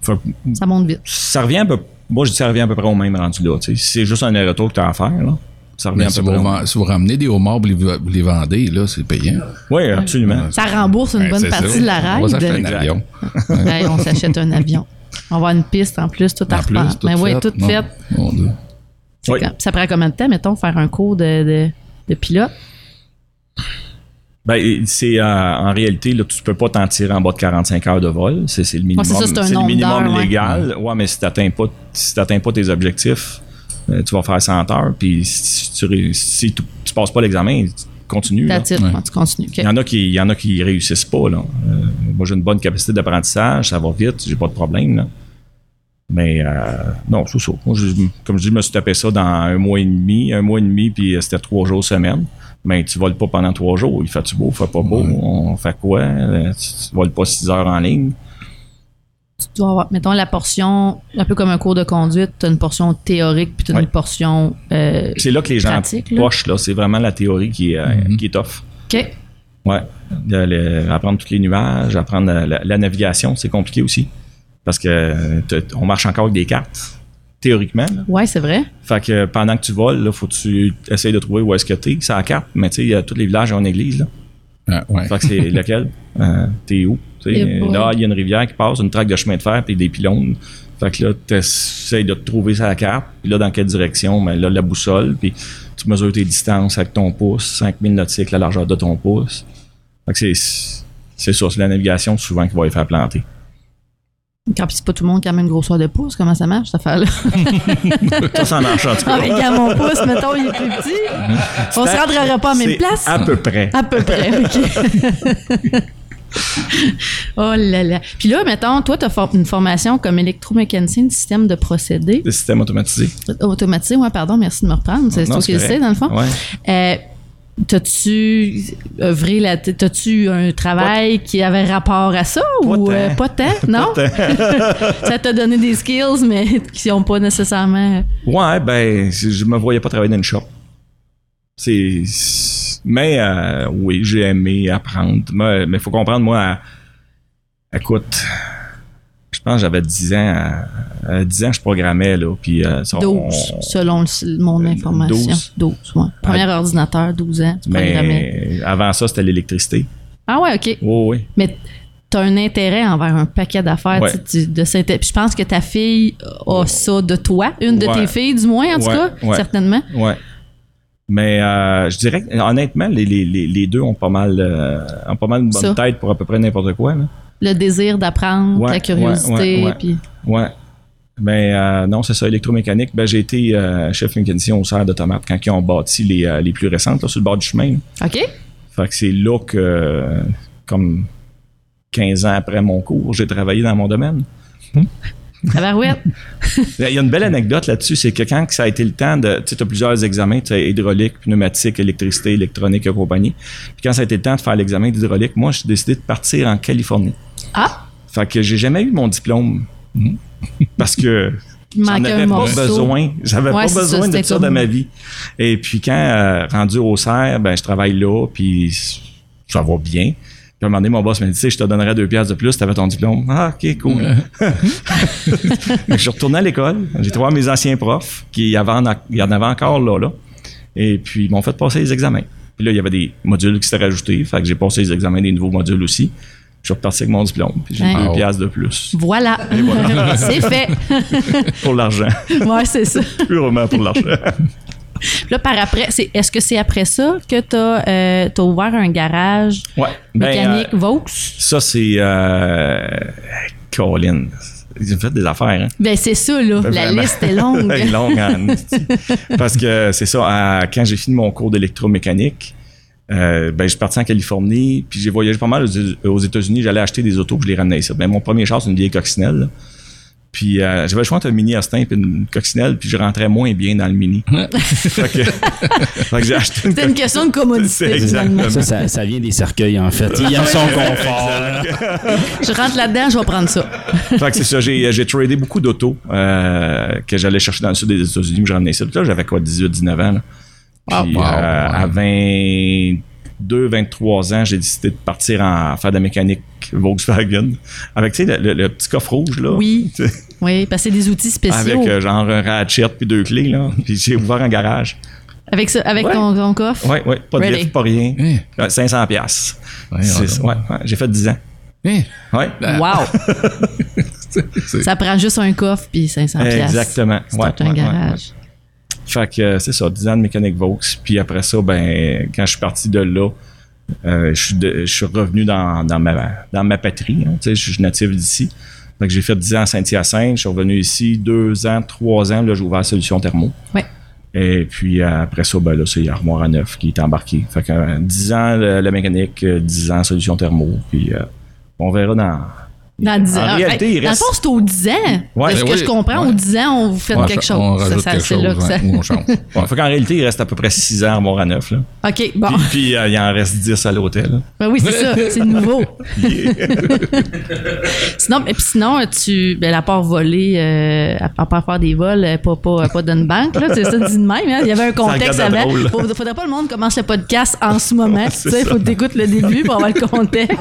fait Ça monte vite. ça revient à peu... Moi, je dis ça revient à peu près au même rendu là, tu sais. Si c'est juste un aller-retour que tu as à faire, là, ça revient Mais à si peu vous, près si vous ramenez des homards, vous les, vous les vendez, là, c'est payant. Oui, absolument. Ça rembourse une Ben, bonne partie ça. de la On ride. un avion. On s'achète un avion. On va avoir une piste en plus, tout à refaire. tout Mais oui, tout fait. Mon Dieu. C'est Oui. quand- Ça prend combien de temps, mettons, faire un cours de, de, de pilote? Ben, c'est euh, en réalité, là, tu peux pas t'en tirer en bas de 45 heures de vol. C'est c'est le minimum. c'est le minimum ouais. légal. Ouais, mais si t'atteins pas, si t'atteins pas tes objectifs, euh, tu vas faire 100 heures. Puis si tu, si tu, tu passes pas l'examen, tu continues. là. That's it. Ouais. Ouais, tu continues. Il y en a qui, il y en a qui réussissent pas. Là. Euh, moi, j'ai une bonne capacité d'apprentissage, ça va vite, j'ai pas de problème. Là. Mais euh, non, c'est ça. Moi, je- comme je dis, je me suis tapé ça dans un mois et demi, un mois et demi, puis euh, c'était trois jours semaine. Mais tu voles pas pendant trois jours. Il fait-tu beau, il fait pas beau, on fait quoi? Euh, Tu, tu voles pas six heures en ligne? Tu dois avoir, mettons, la portion, un peu comme un cours de conduite, tu as une portion théorique, puis tu as Ouais. une portion. euh, C'est là que les gens là. pochent, là. C'est vraiment la théorie qui est, euh, qui est tough. OK. Ouais. Le- le- apprendre tous les nuages, apprendre la, la- la navigation, c'est compliqué aussi. Parce que on marche encore avec des cartes, théoriquement. là. Ouais, c'est vrai. Fait que pendant que tu voles, là, faut que tu essayes de trouver où est-ce que t'es. C'est la carte, mais tu sais, il y a tous les villages ont une église, là. Ah, ouais. Fait que c'est <laughs> lequel? Euh, t'es où? Là, il y a une rivière qui passe, une traque de chemin de fer, puis des pylônes. Fait que là, tu essaies de te trouver sa carte, puis là, dans quelle direction? Ben là, la boussole, puis tu mesures tes distances avec ton pouce, 5000 nautiques, la largeur de ton pouce. Fait que c'est, c'est ça, c'est la navigation souvent qui va les faire planter. Quand c'est pas tout le monde qui a même grosseur de pouce, comment ça marche, cette affaire-là? <laughs> Ça, ça marche en tout cas. Ah, mais mon pouce, mettons, il est plus petit. On se rendra pas à même place. À peu près. À peu près, OK. <laughs> oh là là. Puis là, mettons, toi, tu as une formation comme électromécanicien de système de procédés Le système automatisé. automatisé. Ouais, pardon, merci de me reprendre. C'est toi c'est qui le sais, dans le fond. Ouais. Euh, T'as-tu œuvré la. T'as-tu un travail qui avait rapport à ça ou euh, pas tant? <laughs> Non? <laughs> ça t'a donné des skills, mais <laughs> qui n'ont pas nécessairement. Ouais, ben, je je me voyais pas travailler dans une shop. C'est. Mais, euh, oui, j'ai aimé apprendre. Mais il faut comprendre, moi, à- écoute, je pense que j'avais 10 ans. À, à 10 ans, je programmais, là. Puis, euh, ça, 12, on- selon le- mon information. 12. 12, ouais. Premier ordinateur, 12 ans, tu programmais. mais avant ça, c'était l'électricité. Ah ouais, OK. Oui, oui. Mais tu as un intérêt envers un paquet d'affaires. Ouais. tu sais, tu- de cet- Puis je pense que ta fille a ça de toi. Une de Ouais. tes filles, du moins, en tout cas, certainement. Ouais. Mais euh, je dirais que, honnêtement, les, les, les, les deux ont pas mal, euh, ont pas mal une bonne Ça. tête pour à peu près n'importe quoi. Là. Le désir d'apprendre, Ouais, la curiosité. ouais, ouais, ouais. Puis... Ouais. Mais euh, non, c'est ça, électromécanique. Ben, j'ai été euh, chef mécanicien au serre d'automate quand ils ont bâti les, euh, les plus récentes là, sur le bord du chemin. OK? Fait que c'est là que, euh, comme 15 ans après mon cours, j'ai travaillé dans mon domaine. <laughs> Tabarouette. <laughs> Il y a une belle anecdote là-dessus, c'est que quand ça a été le temps de. Tu sais, as plusieurs examens, tu hydraulique, pneumatique, électricité, électronique et compagnie. Puis quand ça a été le temps de faire l'examen d'hydraulique, moi, j'ai décidé de partir en Californie. Ah! Fait que j'ai jamais eu mon diplôme. Parce que j'en avais pas morceau. besoin. J'avais Ouais, pas ça, besoin de ça comme- dans ma vie. Et puis quand euh, rendu au serre, ben je travaille là, puis ça va bien. Puis à un moment donné, mon boss m'a dit, tu sais, je te donnerais deux piastres de plus, tu avais ton diplôme. Ah, OK, cool. <laughs> je suis retourné à l'école. J'ai voir mes anciens profs, qui avaient en, y en avait encore là, là. Et puis, ils m'ont fait passer les examens. Puis là, il y avait des modules qui s'étaient rajoutés. Fait que j'ai passé les examens des nouveaux modules aussi. Je suis reparti avec mon diplôme. Puis j'ai Hein? deux Wow. piastres de plus Voilà. <laughs> c'est fait. <laughs> pour l'argent. ouais, c'est ça. Purement pour l'argent. Là, par après, c'est, est-ce que c'est après ça que tu as, ouvert un garage Ouais. Ben, mécanique euh, Vaux? ça, c'est. Euh, Colin. Ils ont fait des affaires, hein? Ben, c'est ça, là. La Vraiment. liste est <laughs> longue. Elle est longue en. Parce que c'est ça, à- quand j'ai fini mon cours d'électromécanique, euh, ben, je suis parti en Californie, puis j'ai voyagé pas mal aux, aux États-Unis. J'allais acheter des autos, puis je les ramenais ici. Ben, mon premier char, c'est une vieille coccinelle. Puis euh, j'avais le choix entre un mini Austin et une coccinelle, puis je rentrais moins bien dans le mini. <laughs> fait que, fait que j'ai acheté une C'est une question de commodité, exactement. Ça, ça, ça vient des cercueils, en fait. Il aime son confort. Je rentre là-dedans, je vais prendre ça. fait que c'est ça, j'ai, j'ai tradé beaucoup d'autos euh, que j'allais chercher dans le sud des États-Unis, que je ramenais ici. Puis là, j'avais quoi, 18, 19 ans. Là. Puis Ah, wow, euh, ouais. à 22, 23 ans, j'ai décidé de partir en faire de la mécanique Volkswagen. Avec, tu sais, le, le- le petit coffre rouge, là. Oui. <laughs> Oui, parce que c'est des outils spéciaux. Avec euh, genre un ratchet puis deux clés, là. Puis j'ai ouvert un garage. Avec, ça, avec Ouais. ton, ton coffre? Ouais, ouais, pas de lift, pas rien. Hein? Ouais, 500 piastres. Ouais, C'est- ouais. j'ai fait 10 ans. Hein? Ouais. Wow! <laughs> C'est- ça prend juste un coffre puis 500 pièces. Exactement. C'est Ouais, un ouais, ouais, garage. Fait que euh, c'est ça, 10 ans de mécanique Vaux. Puis après ça, ben, quand je suis parti de là, euh, je, suis de- je suis revenu dans, dans, ma, dans ma patrie. hein. Tu sais, je suis natif d'ici. Fait que j'ai fait 10 ans à Saint-Hyacinthe. Je suis revenu ici, deux ans, trois ans. Là, j'ai ouvert Solution Thermo. Ouais. Et puis euh, après ça, ben là, c'est Armoire à neuf qui est embarqué. Fait que euh, 10 ans la mécanique, euh, 10 ans Solution Thermo. Puis euh, on verra dans. Dans 10 ans. En réalité, il dans reste. le fond, c'est aux 10 ans. Ouais. de ce que oui. je comprends, Ouais. aux 10 ans, on vous fait quelque chose. On Ça, rajoute ça, quelque chose. là que ça- ou on change. <laughs> Fait qu'en réalité, il reste à peu près 6 ans à Armoire à neuf. Là. OK, bon. Puis, <laughs> puis, euh, il en reste 10 à l'hôtel. Ben oui, c'est ça, c'est nouveau. <laughs> sinon, et puis sinon, tu, ben, à part voler, euh, à part faire des vols, euh, pas, pas, pas d'une banque, là, c'est ça dit de même. hein. Il y avait un contexte avant. Faut- Faudrait pas le monde commence le podcast en ce moment. tu sais, faut que le début pour avoir le contexte.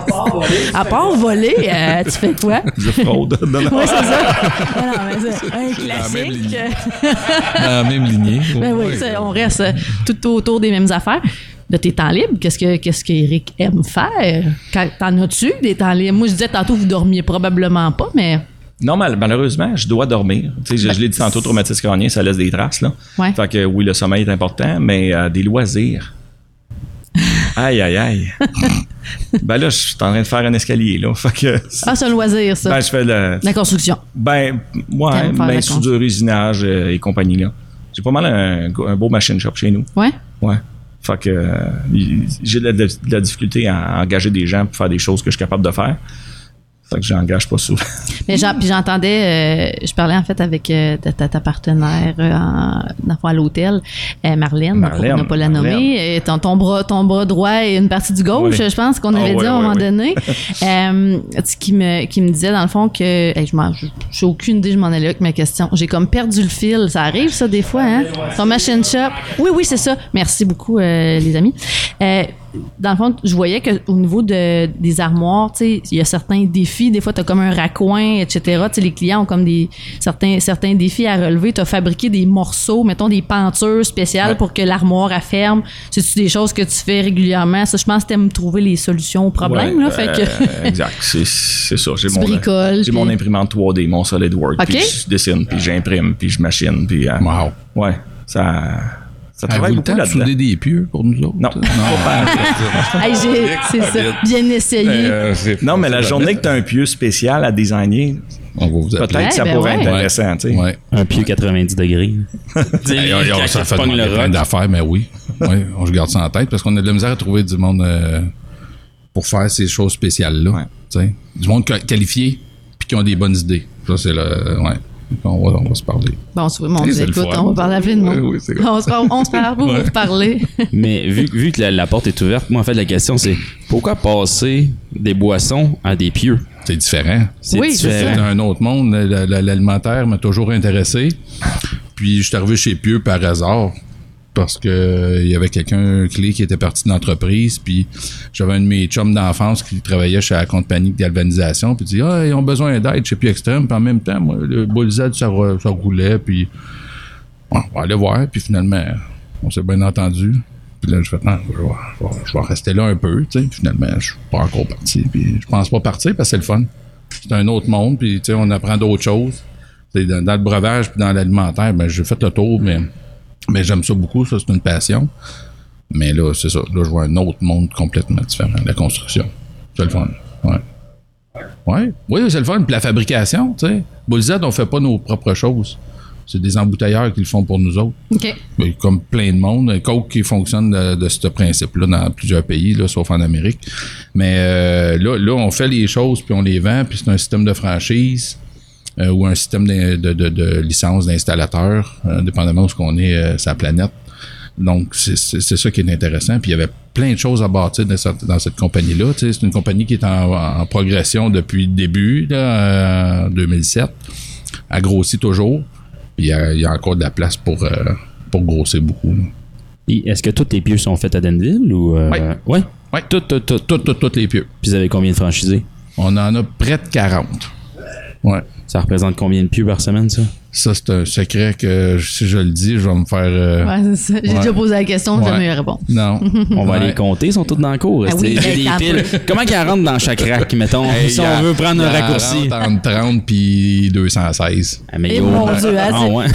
À part voler, euh, tu fais quoi? <laughs> Je fraude. Non, non. Oui, c'est ça. <laughs> Ah non, mais c'est un la même classique. lignée. <laughs> Dans la même lignée. Ben oui, Ouais. ça, on reste euh, tout autour des mêmes affaires. De tes temps libres, qu'est-ce que qu'est-ce qu'Éric aime faire? T'en as-tu des temps libres? Moi, je disais tantôt, vous dormiez probablement pas, mais Non, mal- malheureusement, je dois dormir. Tu sais, je, je l'ai dit tantôt, traumatisme crânien, ça laisse des traces. Là. Ouais. Fait que oui, le sommeil est important, mais euh, des loisirs. Aïe, aïe, aïe. <laughs> ben là, je suis en train de faire un escalier. Là. Fait que, ah, c'est un loisir, ça. ben, je fais le. la construction. Ben, ouais, faire la ben, soudure, usinage euh, et compagnie. là. J'ai pas mal un, un beau machine shop chez nous. Ouais? Ouais. Fait que euh, j'ai de la difficulté à engager des gens pour faire des choses que je suis capable de faire. Fait que j'engage pas souvent. Mais j'entendais, euh, je parlais en fait avec euh, ta, partenaire euh, en, à l'hôtel, Marlène, Marlène, on n'a pas la nommer. Euh, Ton, ton, bras, ton bras droit et une partie du gauche, Oui. je pense qu'on Ah, avait oui, dit à un oui, moment oui. donné. <laughs> Qui, me, qui me disait dans le fond que, hey, je j'ai aucune idée, je m'en allais avec ma question. J'ai comme perdu le fil. Ça arrive, ça, des fois, hein? Ton machine shop. Oui, oui, c'est ça. Merci beaucoup, les amis. Dans le fond, je voyais qu'au niveau de, des armoires, tu sais, il y a certains défis. Des fois, tu as comme un raccoin, etc. Tu sais, les clients ont comme des certains, certains défis à relever. Tu as fabriqué des morceaux, mettons des pentures spéciales Ouais. pour que l'armoire elle ferme. C'est-tu des choses que tu fais régulièrement? Ça, je pense que tu aimes trouver les solutions aux problèmes. Ouais, là, fait que... euh, exact. C'est, c'est ça. J'ai <laughs> mon, bricoles, mon imprimante 3D, mon SolidWorks. Ok. Puis je dessine, puis j'imprime, puis je machine. Puis, euh, Wow. Ouais. Ça, ça travaille le beaucoup temps de là-dedans. souder des pieux pour nous autres? Non. <laughs> Hey, j'ai- c'est ça. Bien essayé. Euh, Non, mais la journée que tu as un pieu spécial à designer, On peut-être que ça ben pourrait ouais. être intéressant. tu sais. Ouais. Un pieu 90 degrés. <laughs> Hey, hey, quand ça fait plein d'affaires, mais oui. oui. On se garde ça en tête parce qu'on a de la misère à trouver du monde euh, pour faire ces choses spéciales-là. Du monde qua- qualifié puis qui ont des bonnes idées. Ça, c'est le. Ouais. On va, on va se parler. Bon, Dieu, c'est le écoute, on va parler à. Oui, vrai. on, se parle, on se parle, vous, vous vous parlez. <laughs> Mais vu, vu que la, la porte est ouverte, moi, en fait, la question, c'est pourquoi passer des boissons à des pieux? C'est différent. C'est Oui, différent. C'est un autre monde. L'alimentaire m'a toujours intéressé. Puis je suis arrivé chez Pieux par hasard. Parce que euh, il y avait quelqu'un clé qui était parti de l'entreprise. Puis j'avais un de mes chums d'enfance qui travaillait chez la compagnie de galvanisation. Puis dit Ah, ils ont besoin d'aide chez Pieux Extrême. Puis en même temps, moi, le Bullseye, ça, ça roulait. Puis on va aller voir. Puis finalement, on s'est bien entendu. Puis là, je fais, non, je vais, je vais- rester là un peu, tu sais. Finalement, je suis pas encore parti. Puis je pense pas partir parce que c'est le fun. C'est un autre monde, puis tu sais, on apprend d'autres choses. Dans, dans le breuvage puis dans l'alimentaire, ben, j'ai fait le tour, mais, mais j'aime ça beaucoup, ça, c'est une passion. Mais là, c'est ça. Là, je vois un autre monde complètement différent, la construction. C'est le fun. Ouais. Ouais. Oui, c'est le fun. Puis la fabrication, tu sais. Bullseye, on fait pas nos propres choses. C'est des embouteilleurs qui le font pour nous autres. OK. Mais Comme plein de monde. Coke qui fonctionne de, de ce principe-là dans plusieurs pays, là, sauf en Amérique. Mais euh, là, là, on fait les choses, puis on les vend, puis c'est un système de franchise. Euh, ou un système de, de, de- de licence d'installateur, euh, dépendamment où ce qu'on est euh, la planète. Donc, c'est ça qui est intéressant. Puis, il y avait plein de choses à bâtir dans cette, dans cette compagnie-là. Tu sais, C'est une compagnie qui est en, en progression depuis le début, là, en 2007. Elle grossit toujours. Puis, il y a, il y a encore de la place pour, euh, pour grossir beaucoup. Est-ce que tous les pieux sont faits à Denville ou. euh, Ouais? Ouais. Tout. Toutes, toutes, toutes les pieux. Puis vous avez combien de franchisés? On en a près de 40. Ouais. Ça représente combien de pieux par semaine, ça? Ça, c'est un secret que si je le dis, je vais me faire. euh, Ouais, c'est ça. J'ai Ouais. déjà posé la question, Ouais. jamais eu réponse. Non. <laughs> On va Ouais. aller les compter, ils sont tous dans le cours. Ah oui, des piles. Comment qu'ils rentrent dans chaque rack, mettons, Hey, si on veut prendre un raccourci? 40 entre 30 puis 216. Ah, mais Eh yo, mon euh, Dieu, hein, ah, c'est ouais. <laughs>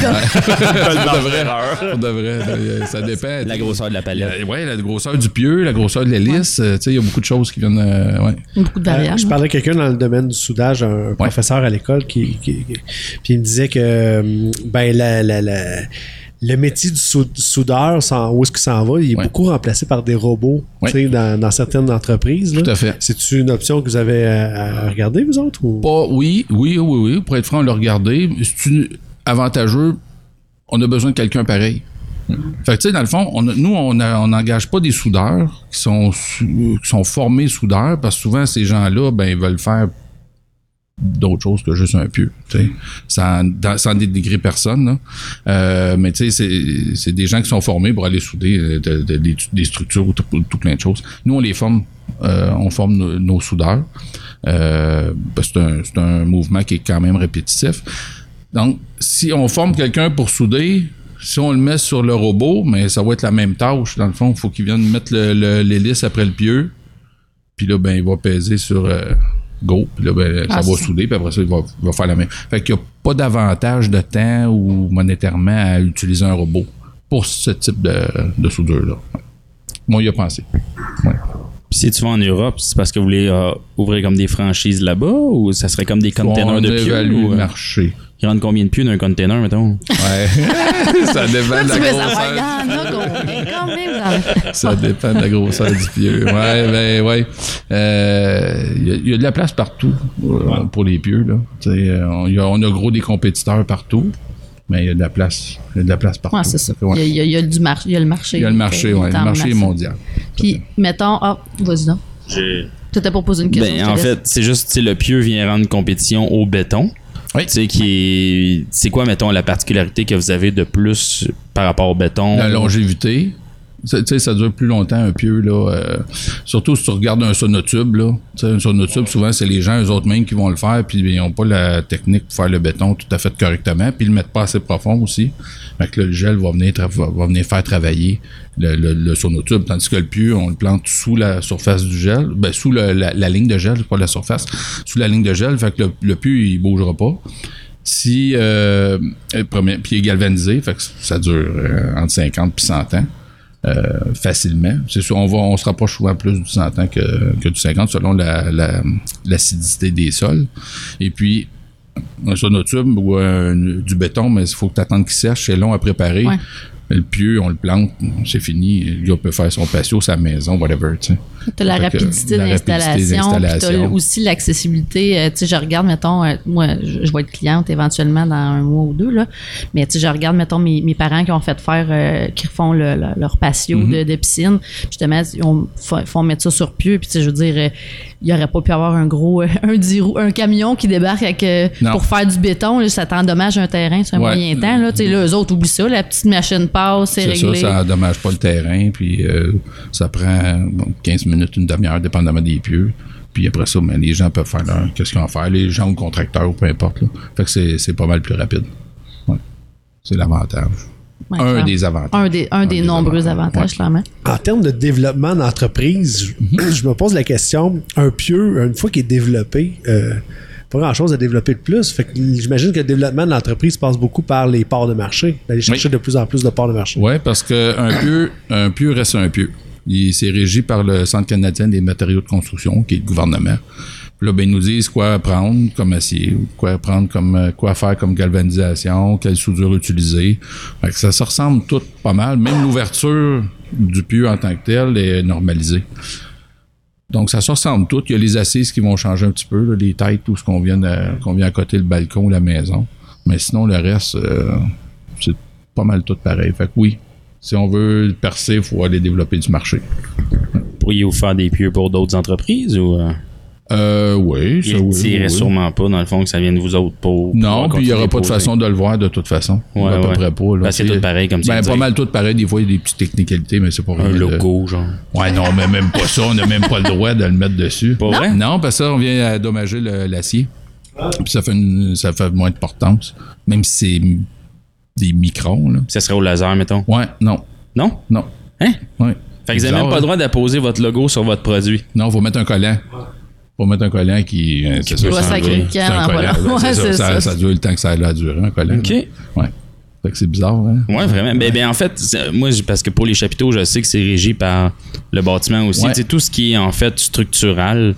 De vrai. Pour de vrai. Ça <laughs> dépend. La grosseur de la palette. Oui, la grosseur du pieu, la grosseur de l'hélice. euh, Tu sais, il y a beaucoup de choses qui viennent. euh, ouais. Beaucoup de Euh, variables. je parlais à quelqu'un dans le domaine du soudage, un professeur à l'école, qui, qui- qui- puis il me disait que euh, ben la, la- la- le métier du sou- du soudeur, sans- où est-ce qu'il s'en va, il est Ouais. beaucoup remplacé par des robots Ouais. dans, dans certaines entreprises. là. Tout à fait. C'est-tu une option que vous avez à, à regarder, vous autres? Ou? Pas, oui, oui, oui, oui. Pour être franc, on l'a regardé. C'est avantageux. On a besoin de quelqu'un pareil. Fait que, tu sais, dans le fond, on nous, on n'engage pas des soudeurs qui sont, qui sont formés soudeurs parce que souvent, ces gens-là, ben, ils veulent faire d'autres choses que juste un pieu, sans, dans- sans dénigrer personne. là. Euh, mais tu sais, c'est- des gens qui sont formés pour aller souder euh, de- de- des, structures ou tout, plein de choses. Nous, on les forme, euh, on forme nos, nos soudeurs. Euh, c'est un, un mouvement qui est quand même répétitif. Donc, si on forme quelqu'un pour souder, si on le met sur le robot, mais ça va être la même tâche. Dans le fond, il faut qu'il vienne mettre le- le- l'hélice après le pieu. Puis là, ben, il va peser sur euh, Go. Puis là, ben, ça Ah, va souder. Puis après ça, il va, il va faire la même. Fait qu'il n'y a pas d'avantage de temps ou monétairement à utiliser un robot pour ce type de, de soudure-là. Moi, il a pensé. Ouais. Puis si tu vas en Europe, c'est parce que vous voulez euh, ouvrir comme des franchises là-bas ou ça serait comme des containers on de pieux? évalue ou, le euh, marché. Ils rentrent combien de pieux dans un container, mettons? Ouais. <laughs> ça dépend de la grosseur. <laughs> Ça dépend de la grosseur du pieu. Ouais, ben ouais. Euh, Il y, a- il y a de la place partout euh, pour les pieux. Là. Euh, On, y a, on a gros des compétiteurs partout, mais il y a de la place. Il y a de la place partout. Ouais, c'est ça. Ouais. Il, y a, il y a- il y a du marché, il y a le marché. Il y a le marché, en Le marché est mondial. Puis, mettons, ah, vas-y donc. Tu étais pour poser une question. Ben, en fait, c'est juste, le pieu vient rendre compétition au béton. Oui. Tu sais, qui est. C'est quoi, mettons, la particularité que vous avez de plus par rapport au béton? La longévité. Tu sais, ça dure plus longtemps un pieu. Là, euh, surtout si tu regardes un sonotube. Là, un sonotube, souvent, c'est les gens, eux autres mêmes, qui vont le faire, puis ils n'ont pas la technique pour faire le béton tout à fait correctement, puis ils le mettent pas assez profond aussi. Fait que le gel va venir, venir faire travailler le, le, sonotube, tandis que le pieu, on le plante sous la surface du gel, ben, sous la, la ligne de gel, pas la surface, sous la ligne de gel, fait que le, le pieu, il bougera pas. Si, euh, premier- puis il est galvanisé, fait que ça dure euh, entre 50 puis 100 ans. Euh, facilement. C'est sûr, on se rapproche souvent plus du 100 ans que, du 50 selon la, la- l'acidité des sols. Et puis, un sonotube ou un- du béton, mais il faut que tu attendes qu'il sèche, c'est long à préparer. Le pieu, on le plante, c'est fini. Le gars peut faire son patio, sa maison, whatever. Tu as la rapidité la rapidité d'installation, tu as aussi l'accessibilité. Euh, tu sais, je regarde, mettons, euh, moi, je, je vais être cliente éventuellement dans un mois ou deux, là. Mais tu sais, je regarde, mettons, mes, mes parents qui ont fait faire, euh, qui font le- le- leur patio Mhm. de, de piscine. Justement, ils ont- font, mettre ça sur pied. Puis, tu sais, je veux dire, euh, il n'y aurait pas pu avoir un gros, <laughs> un, un camion qui débarque avec, pour faire du béton. Là, ça t'endommage un terrain sur un Ouais. moyen temps. Là, tu sais, là, eux autres, oublient ça. La petite machine passe, c'est réglé. ça, ça endommage pas le terrain, puis euh, ça prend bon, 15 minutes, une demi-heure, dépendamment des pieux. Puis après ça, ben, les gens peuvent faire leur, qu'est-ce qu'ils vont faire, les gens ou le contracteur ou peu importe. Là. Fait que c'est, c'est pas mal plus rapide. Ouais. C'est l'avantage. Ouais, un des avantages. Un des, un des nombreux avantages, Ouais. clairement. En termes de développement d'entreprise, je, je me pose la question, un pieu, une fois qu'il est développé, euh, pas grand-chose à développer de plus. Fait que j'imagine que le développement de l'entreprise passe beaucoup par les parts de marché, d'aller chercher Oui. de plus en plus de parts de marché. Oui, parce qu'un pieu, un pieu reste un pieu. Il c'est régi par le Centre canadien des matériaux de construction, qui est le gouvernement. Puis là, ben, ils nous disent quoi prendre comme acier, quoi prendre comme euh, quoi faire comme galvanisation, quelle soudure utiliser. Fait que ça se ressemble tout pas mal. Même l'ouverture du pieu en tant que tel est normalisée. Donc, ça se ressemble tout. Il y a les assises qui vont changer un petit peu, les têtes, tout ce qu'on vient, à côté le balcon, la maison. Mais sinon, le reste, euh, c'est pas mal tout pareil. Fait que oui, si on veut percer, il faut aller développer du marché. Pourriez-vous faire des pieux pour d'autres entreprises ou euh, Euh, oui, ça, il oui, oui. sûrement pas dans le fond que ça vienne de vous autres pour. Non, puis il n'y aura pas de façon de le voir de toute façon. Ouais, à peu ouais. près pas. Là, Ben, c'est tout pareil, comme tu ben, Pas mal tout pareil. Des fois, il y a des petites technicalités, mais c'est pas Un de- logo, genre. Ouais, non, mais même pas ça. On n'a même pas le droit de le mettre dessus. Pas vrai? Non, parce que ça, on vient endommager le- l'acier. Puis ça fait, une- ça fait moins de portance. Même si c'est des microns, là. Ça serait au laser, mettons. Ouais, non. Non? Non. Hein? Ouais. Fait que vous n'avez même pas hein? le droit d'apposer votre logo sur votre produit. Non, faut mettre un collant. Faut mettre un collant qui. euh, sacrer collant. voilà. Ben, Ouais, ça, ça, dure le temps que ça a durer, un collant. OK. Ouais. Fait que c'est bizarre, hein? Ouais, vraiment. Ben, ben, en fait, moi, parce que pour les chapiteaux, je sais que c'est régi par le bâtiment aussi. Ouais. Tout ce qui est en fait structural,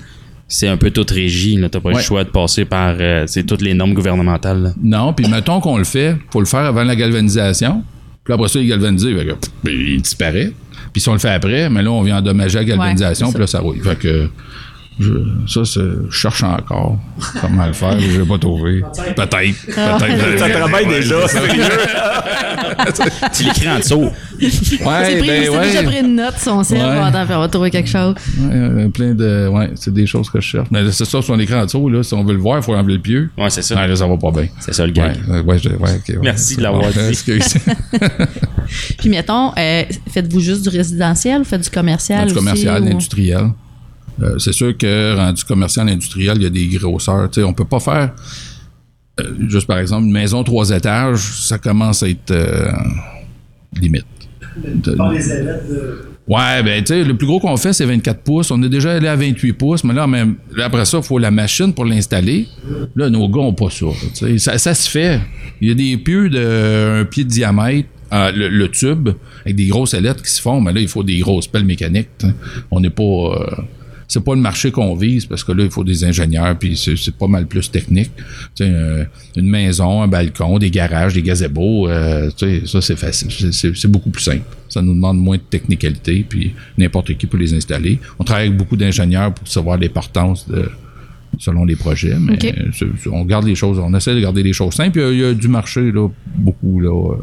c'est un peu tout régi. Tu n'as pas le Ouais. choix de passer par euh, toutes les normes gouvernementales. là. Non, puis mettons qu'on le fait, faut le faire avant la galvanisation. Puis après ça, il est galvanisé, fait que, pff, il disparaît. Puis si on le fait après, mais là, on vient endommager la galvanisation, Ouais, puis là, ça roule. Fait que je, ça, c'est- je cherche encore comment le faire, je vais pas trouver. Peut-être. Peut-être. Ça travaille déjà. <laughs> Tu l'écris en dessous. Ouais, pris, ben, c'est ouais. déjà pris une note, son ciel. Ouais. Attends, on va trouver quelque chose. Ouais, euh, plein de. Ouais, c'est des choses que je cherche. Mais c'est ça, sur l'écran en dessous, là, si on veut le voir, il faut enlever le pieu. Ouais, c'est ça. Ouais, là, ça va pas bien. C'est ça le Ouais, gag. ouais, ouais, je- ouais. Merci de l'avoir dit. <laughs> Excuse. <laughs> Puis mettons, euh, faites-vous juste du résidentiel ou faites du commercial du aussi, commercial, ou- industriel. Euh, c'est sûr que rendu commercial, industriel, il y a des grosseurs. On peut pas faire, euh, juste par exemple, une maison trois étages, ça commence à être euh, limite. De- Ouais, ben tu sais, le plus gros qu'on fait, c'est 24 pouces. On est déjà allé à 28 pouces, mais là, même, là, après ça, il faut la machine pour l'installer. Là, nos gars n'ont pas ça, ça. Ça se fait. Il y a des pieux de un pied de diamètre, euh, le, le tube, avec des grosses ailettes qui se font, mais là, il faut des grosses pelles mécaniques. On n'est pas. euh, c'est pas le marché qu'on vise parce que là, il faut des ingénieurs, puis c'est, c'est pas mal plus technique. Tu sais, euh, une maison, un balcon, des garages, des gazebos, euh, tu sais, ça, c'est facile. C'est, beaucoup plus simple. Ça nous demande moins de technicalité, puis n'importe qui peut les installer. On travaille avec beaucoup d'ingénieurs pour savoir les portances de, selon les projets, mais on garde les choses, on essaie de garder les choses simples. Il y a, il y a du marché, là, beaucoup, là, euh,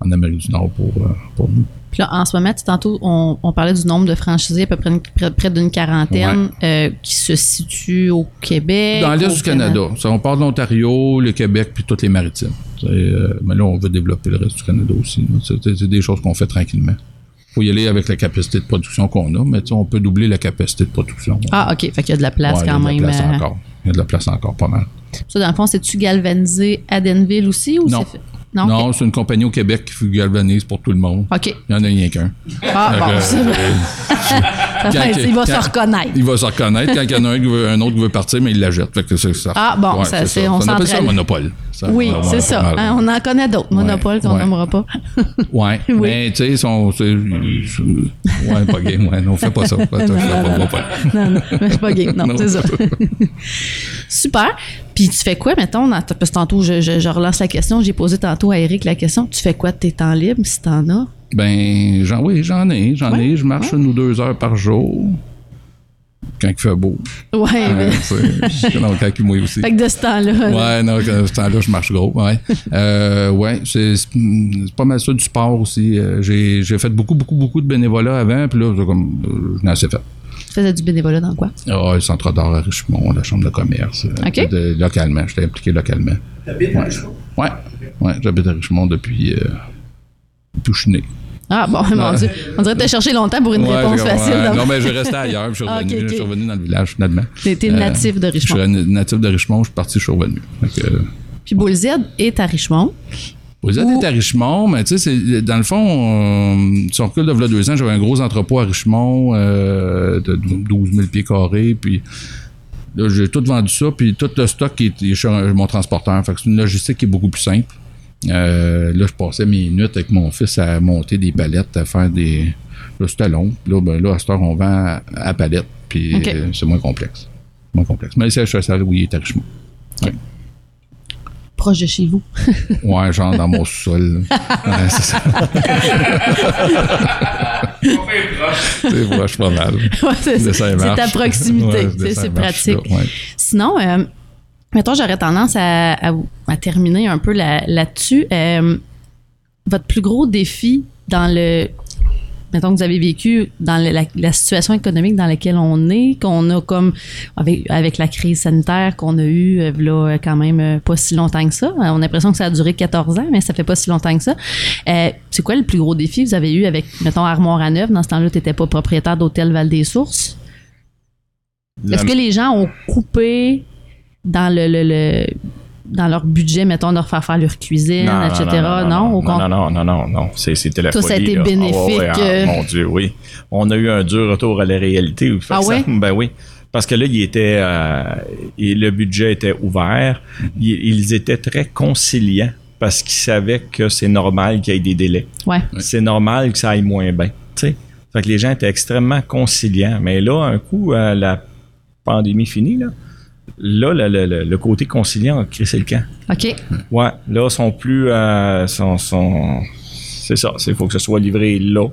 en Amérique du Nord pour, euh, pour nous. Puis là, en ce moment, tantôt, on, on parlait du nombre de franchisés, à peu près, une- près, près d'une quarantaine, euh, qui se situent au Québec. Dans l'Est du Canada. Ça, on parle de l'Ontario, le Québec, puis toutes les maritimes. Euh, mais là, on veut développer le reste du Canada aussi. C'est, des choses qu'on fait tranquillement. faut y aller avec la capacité de production qu'on a, mais tu sais, on peut doubler la capacité de production. Ah, OK. Fait qu'il y a de la place Ouais, il y a quand de la même. place euh, encore. Il y a de la place encore pas mal. Ça, dans le fond, c'est-tu galvanisé à Denville aussi ou Non. c'est fait? Non? C'est une compagnie au Québec qui galvanise pour tout le monde. OK. Il n'y en a rien qu'un. Ah, Fait bon, que, <laughs> ça, euh, fait- il va se reconnaître. Il va se reconnaître. Quand il y en a un, qui veut- un autre qui veut partir, mais il la jette. Fait que c'est ça. Ah, bon, ça, c'est- on appelle ça un monopole. Ça, Oui, on- c'est on- ça. on- Hein, on en connaît d'autres. Monopole qu'on ouais. nommera pas. <laughs> Ouais, Oui. mais tu sais, c'est- Ouais, pas game, ouais, non, fais pas ça. <laughs> Non, non, mais je suis pas game. Non, Non. c'est ça. Super. Puis tu fais quoi, mettons, dans parce que tantôt, je, je- je relance la question. J'ai posé tantôt à Eric la question. Tu fais quoi de tes temps libres, si t'en as? Ben, j'en, oui, j'en ai, j'en Ouais, ai. Je marche une ou deux heures par jour. Quand il fait beau. Ouais, Ouais, mais- c'est- non, quand il mouille aussi. fait que de ce temps-là. Ouais, non, quand ce temps-là, je marche gros. Ouais, euh, ouais c'est, c'est pas mal ça du sport aussi. Euh, j'ai, j'ai fait beaucoup, beaucoup, beaucoup de bénévolat avant, puis là, c'est comme, euh, je n'ai assez fait. Tu faisais du bénévolat dans quoi? Ah, le centre d'art à Richemont, la chambre de commerce. euh, OK. de- localement, j'étais impliqué localement. T'habites à Richemont? Ouais, ouais, j'habite à Richemont depuis, euh, depuis que je suis né. Ah, bon, <laughs> mon Dieu. On dirait que t'as cherché longtemps pour une Ouais, réponse facile. ouais, donc. non, mais je restais ailleurs, puis je suis <laughs> Ah, revenu, je suis revenu dans le village, finalement. T'es Euh, natif de Je Richemont. suis un natif de Richemont, je suis parti, je suis revenu. Euh, Puis Bull Z est à Richemont. Vous êtes Ou- à Richemont, mais tu sais, dans le fond, euh, si on recule de v'là deux ans, j'avais un gros entrepôt à Richemont euh, de 12 000 pieds carrés, puis là, j'ai tout vendu ça, puis tout le stock qui est, est chez mon transporteur. Fait que c'est une logistique qui est beaucoup plus simple. Euh, là, je passais mes nuits avec mon fils à monter des palettes, à faire des... Là, c'était long. Là, ben, là, à cette heure, on vend à, à palette, puis euh, c'est moins complexe. moins complexe. Mais le siège social, oui, est à Richemont. Ouais. Proche de chez vous. <laughs> Ouais, genre dans mon sol. Ouais, c'est ça. C'est proche pas mal. Ouais, c'est c'est ta proximité. Ouais, C'est- pratique. là, ouais. Sinon, euh, mettons, j'aurais tendance à, à- à terminer un peu là- là-dessus. Euh, votre plus gros défi dans le. Mettons que vous avez vécu dans la, la situation économique dans laquelle on est, qu'on a comme avec, avec la crise sanitaire qu'on a eue euh, là, quand même euh, pas si longtemps que ça. On a l'impression que ça a duré 14 ans, mais ça fait pas si longtemps que ça. Euh, c'est quoi le plus gros défi que vous avez eu avec, mettons, Armoire à Neuf? Dans ce temps-là, tu n'étais pas propriétaire d'hôtel Val-des-Sources. Est-ce que les gens ont coupé dans le, le- le- dans leur budget, mettons, de leur faire faire leur cuisine, etc. Non, non, non, non, non, non, non. C'est- C'était la Toi, ça a été là. Ah, bénéfique, ouais, ah, euh. mon Dieu, oui. On a eu un dur retour à la réalité. Ah ouais? Ben oui. Parce que là, il était, euh, et le budget était ouvert. Ils, ils étaient très conciliants parce qu'ils savaient que c'est normal qu'il y ait des délais. Ouais. C'est normal que ça aille moins bien. tu sais. Fait que les gens étaient extrêmement conciliants. Mais là, un coup, euh, la pandémie finie, là, là, le, le- le- le côté conciliant a crissé le camp. OK. Ouais, là, sont plus. euh, sont, sont- c'est ça. Il faut que ce soit livré là.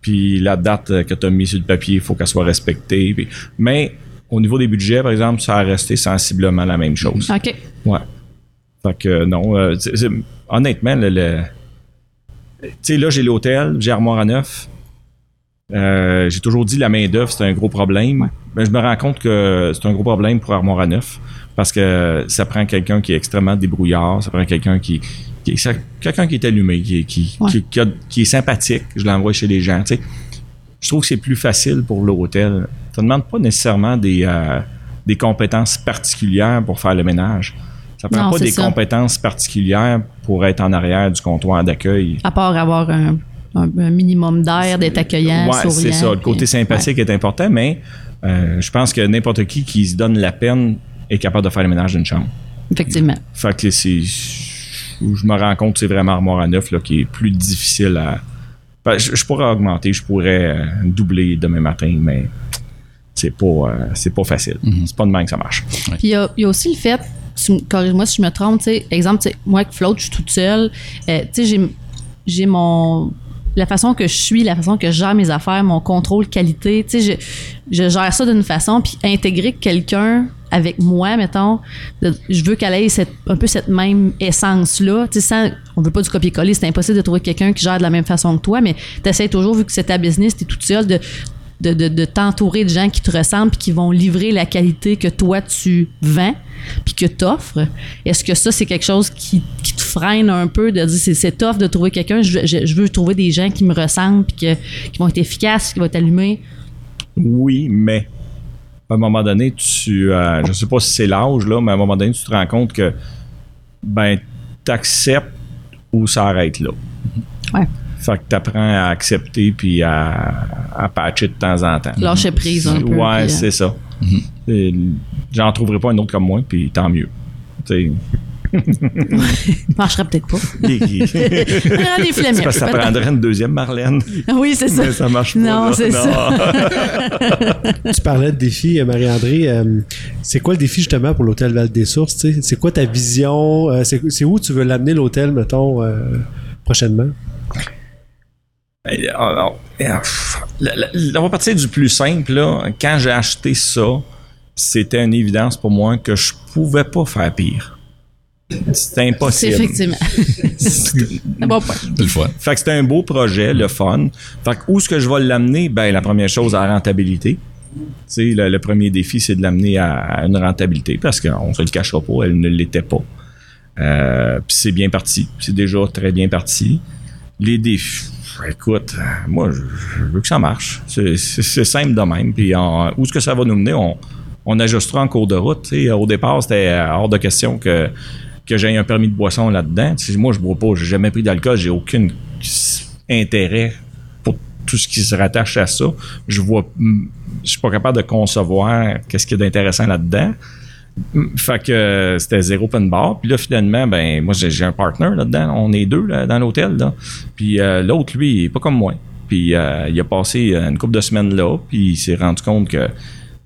Puis la date euh, que tu as mis sur le papier, il faut qu'elle soit respectée. Puis- mais au niveau des budgets, par exemple, ça a resté sensiblement la même chose. OK. Ouais. Fait que euh, non. euh, honnêtement, le. le- tu sais, là, j'ai l'hôtel, j'ai Armoire à Neuf. Euh, j'ai toujours dit la main-d'œuvre, c'est un gros problème. Mais je me rends compte que c'est un gros problème pour Armoire à Neuf parce que ça prend quelqu'un qui est extrêmement débrouillard, ça prend quelqu'un qui, quelqu'un qui est allumé, qui, qui, Ouais. a- qui est sympathique. Je l'envoie chez les gens. tu sais. Je trouve que c'est plus facile pour l'hôtel. Ça ne demande pas nécessairement des, euh, des compétences particulières pour faire le ménage. Ça prend Non, pas des ça. compétences particulières pour être en arrière du comptoir d'accueil. À part avoir un, un- un minimum d'air, d'être accueillant, Ouais, souriant. c'est ça. Le côté puis- sympathique est important, mais euh, je pense que n'importe qui qui se donne la peine est capable de faire le ménage d'une chambre. effectivement. Fait que c'est. Je me rends compte que c'est vraiment Armoire à neuf là, qui est plus difficile à. Ben, je, je pourrais augmenter, je pourrais euh, doubler demain matin, mais c'est pas, euh, c'est pas facile. C'est pas de même que ça marche. Puis il y, a- il y a aussi le fait, corrige-moi si je me trompe, tu sais, exemple, tu sais, moi avec Float, je suis toute seule. euh, tu sais, j'ai, j'ai mon. La façon que je suis, la façon que je gère mes affaires, mon contrôle qualité, tu sais, je, je gère ça d'une façon, puis intégrer quelqu'un avec moi, mettons, je veux qu'elle ait un peu cette même essence-là. Tu sais, sans- on veut pas du copier-coller, c'est impossible de trouver quelqu'un qui gère de la même façon que toi, mais tu essaies toujours, vu que c'est ta business, tu es toute seule, de, de, de, de t'entourer de gens qui te ressemblent puis qui vont livrer la qualité que toi tu vends puis que tu offres. Est-ce que ça, c'est quelque chose qui, qui te freine un peu de dire c'est, c'est tough de trouver quelqu'un? Je, veux- je, je veux trouver des gens qui me ressemblent puis que- qui vont être efficaces, qui vont être allumés. Oui, mais à un moment donné, tu. euh, je sais pas si c'est l'âge, là, mais à un moment donné, tu te rends compte que. Ben, t'acceptes ou ça arrête là. Ouais. Fait que t'apprends à accepter puis à, à patcher de temps en temps. Lâcher prise un peu. Ouais, euh, c'est ça. Et J'en trouverai pas un autre comme moi, puis tant mieux. Tu <laughs> marcherait peut-être pas. <laughs> flemmiers. parce que ça prendrait une deuxième Marlène. <laughs> Oui, c'est ça. Mais ça marche pas. Non, c'est ça. Tu parlais de défi, euh, Marie-André. euh, c'est quoi le défi justement pour l'hôtel Val des Sources? C'est quoi ta vision? Euh, c'est, c'est où tu veux l'amener l'hôtel, mettons, euh, prochainement? Euh, alors, la- la- on va partir du plus simple. Là. Quand j'ai acheté ça, c'était une évidence pour moi que je pouvais pas faire pire. C'était C'est impossible. effectivement. Un bon point. C'est le fun. Fait que c'était un beau projet, le fun. Fait que où est-ce que je vais l'amener? Ben, la première chose, la rentabilité. Tu sais, le, le premier défi, c'est de l'amener à, à une rentabilité parce qu'on se le cachera pas, elle ne l'était pas. Euh, Puis c'est bien parti. C'est déjà très bien parti. Les défis, écoute, euh, moi, je, veux que ça marche. C'est- simple de même. Puis où est-ce que ça va nous mener? On, on ajustera en cours de route. Au départ, c'était hors de question que, que j'aie un permis de boisson là-dedans. Moi, je bois pas, j'ai jamais pris d'alcool, j'ai aucun intérêt pour tout ce qui se rattache à ça. Je vois, je suis pas capable de concevoir qu'est-ce qu'il y a d'intéressant là-dedans. Fait que euh, c'était zéro open bar. Puis là, finalement, ben moi, j'ai un partner là-dedans. On est deux là, dans l'hôtel. Là. Puis euh, l'autre, lui, il est pas comme moi. Puis euh, il a passé une couple de semaines là. Puis il s'est rendu compte que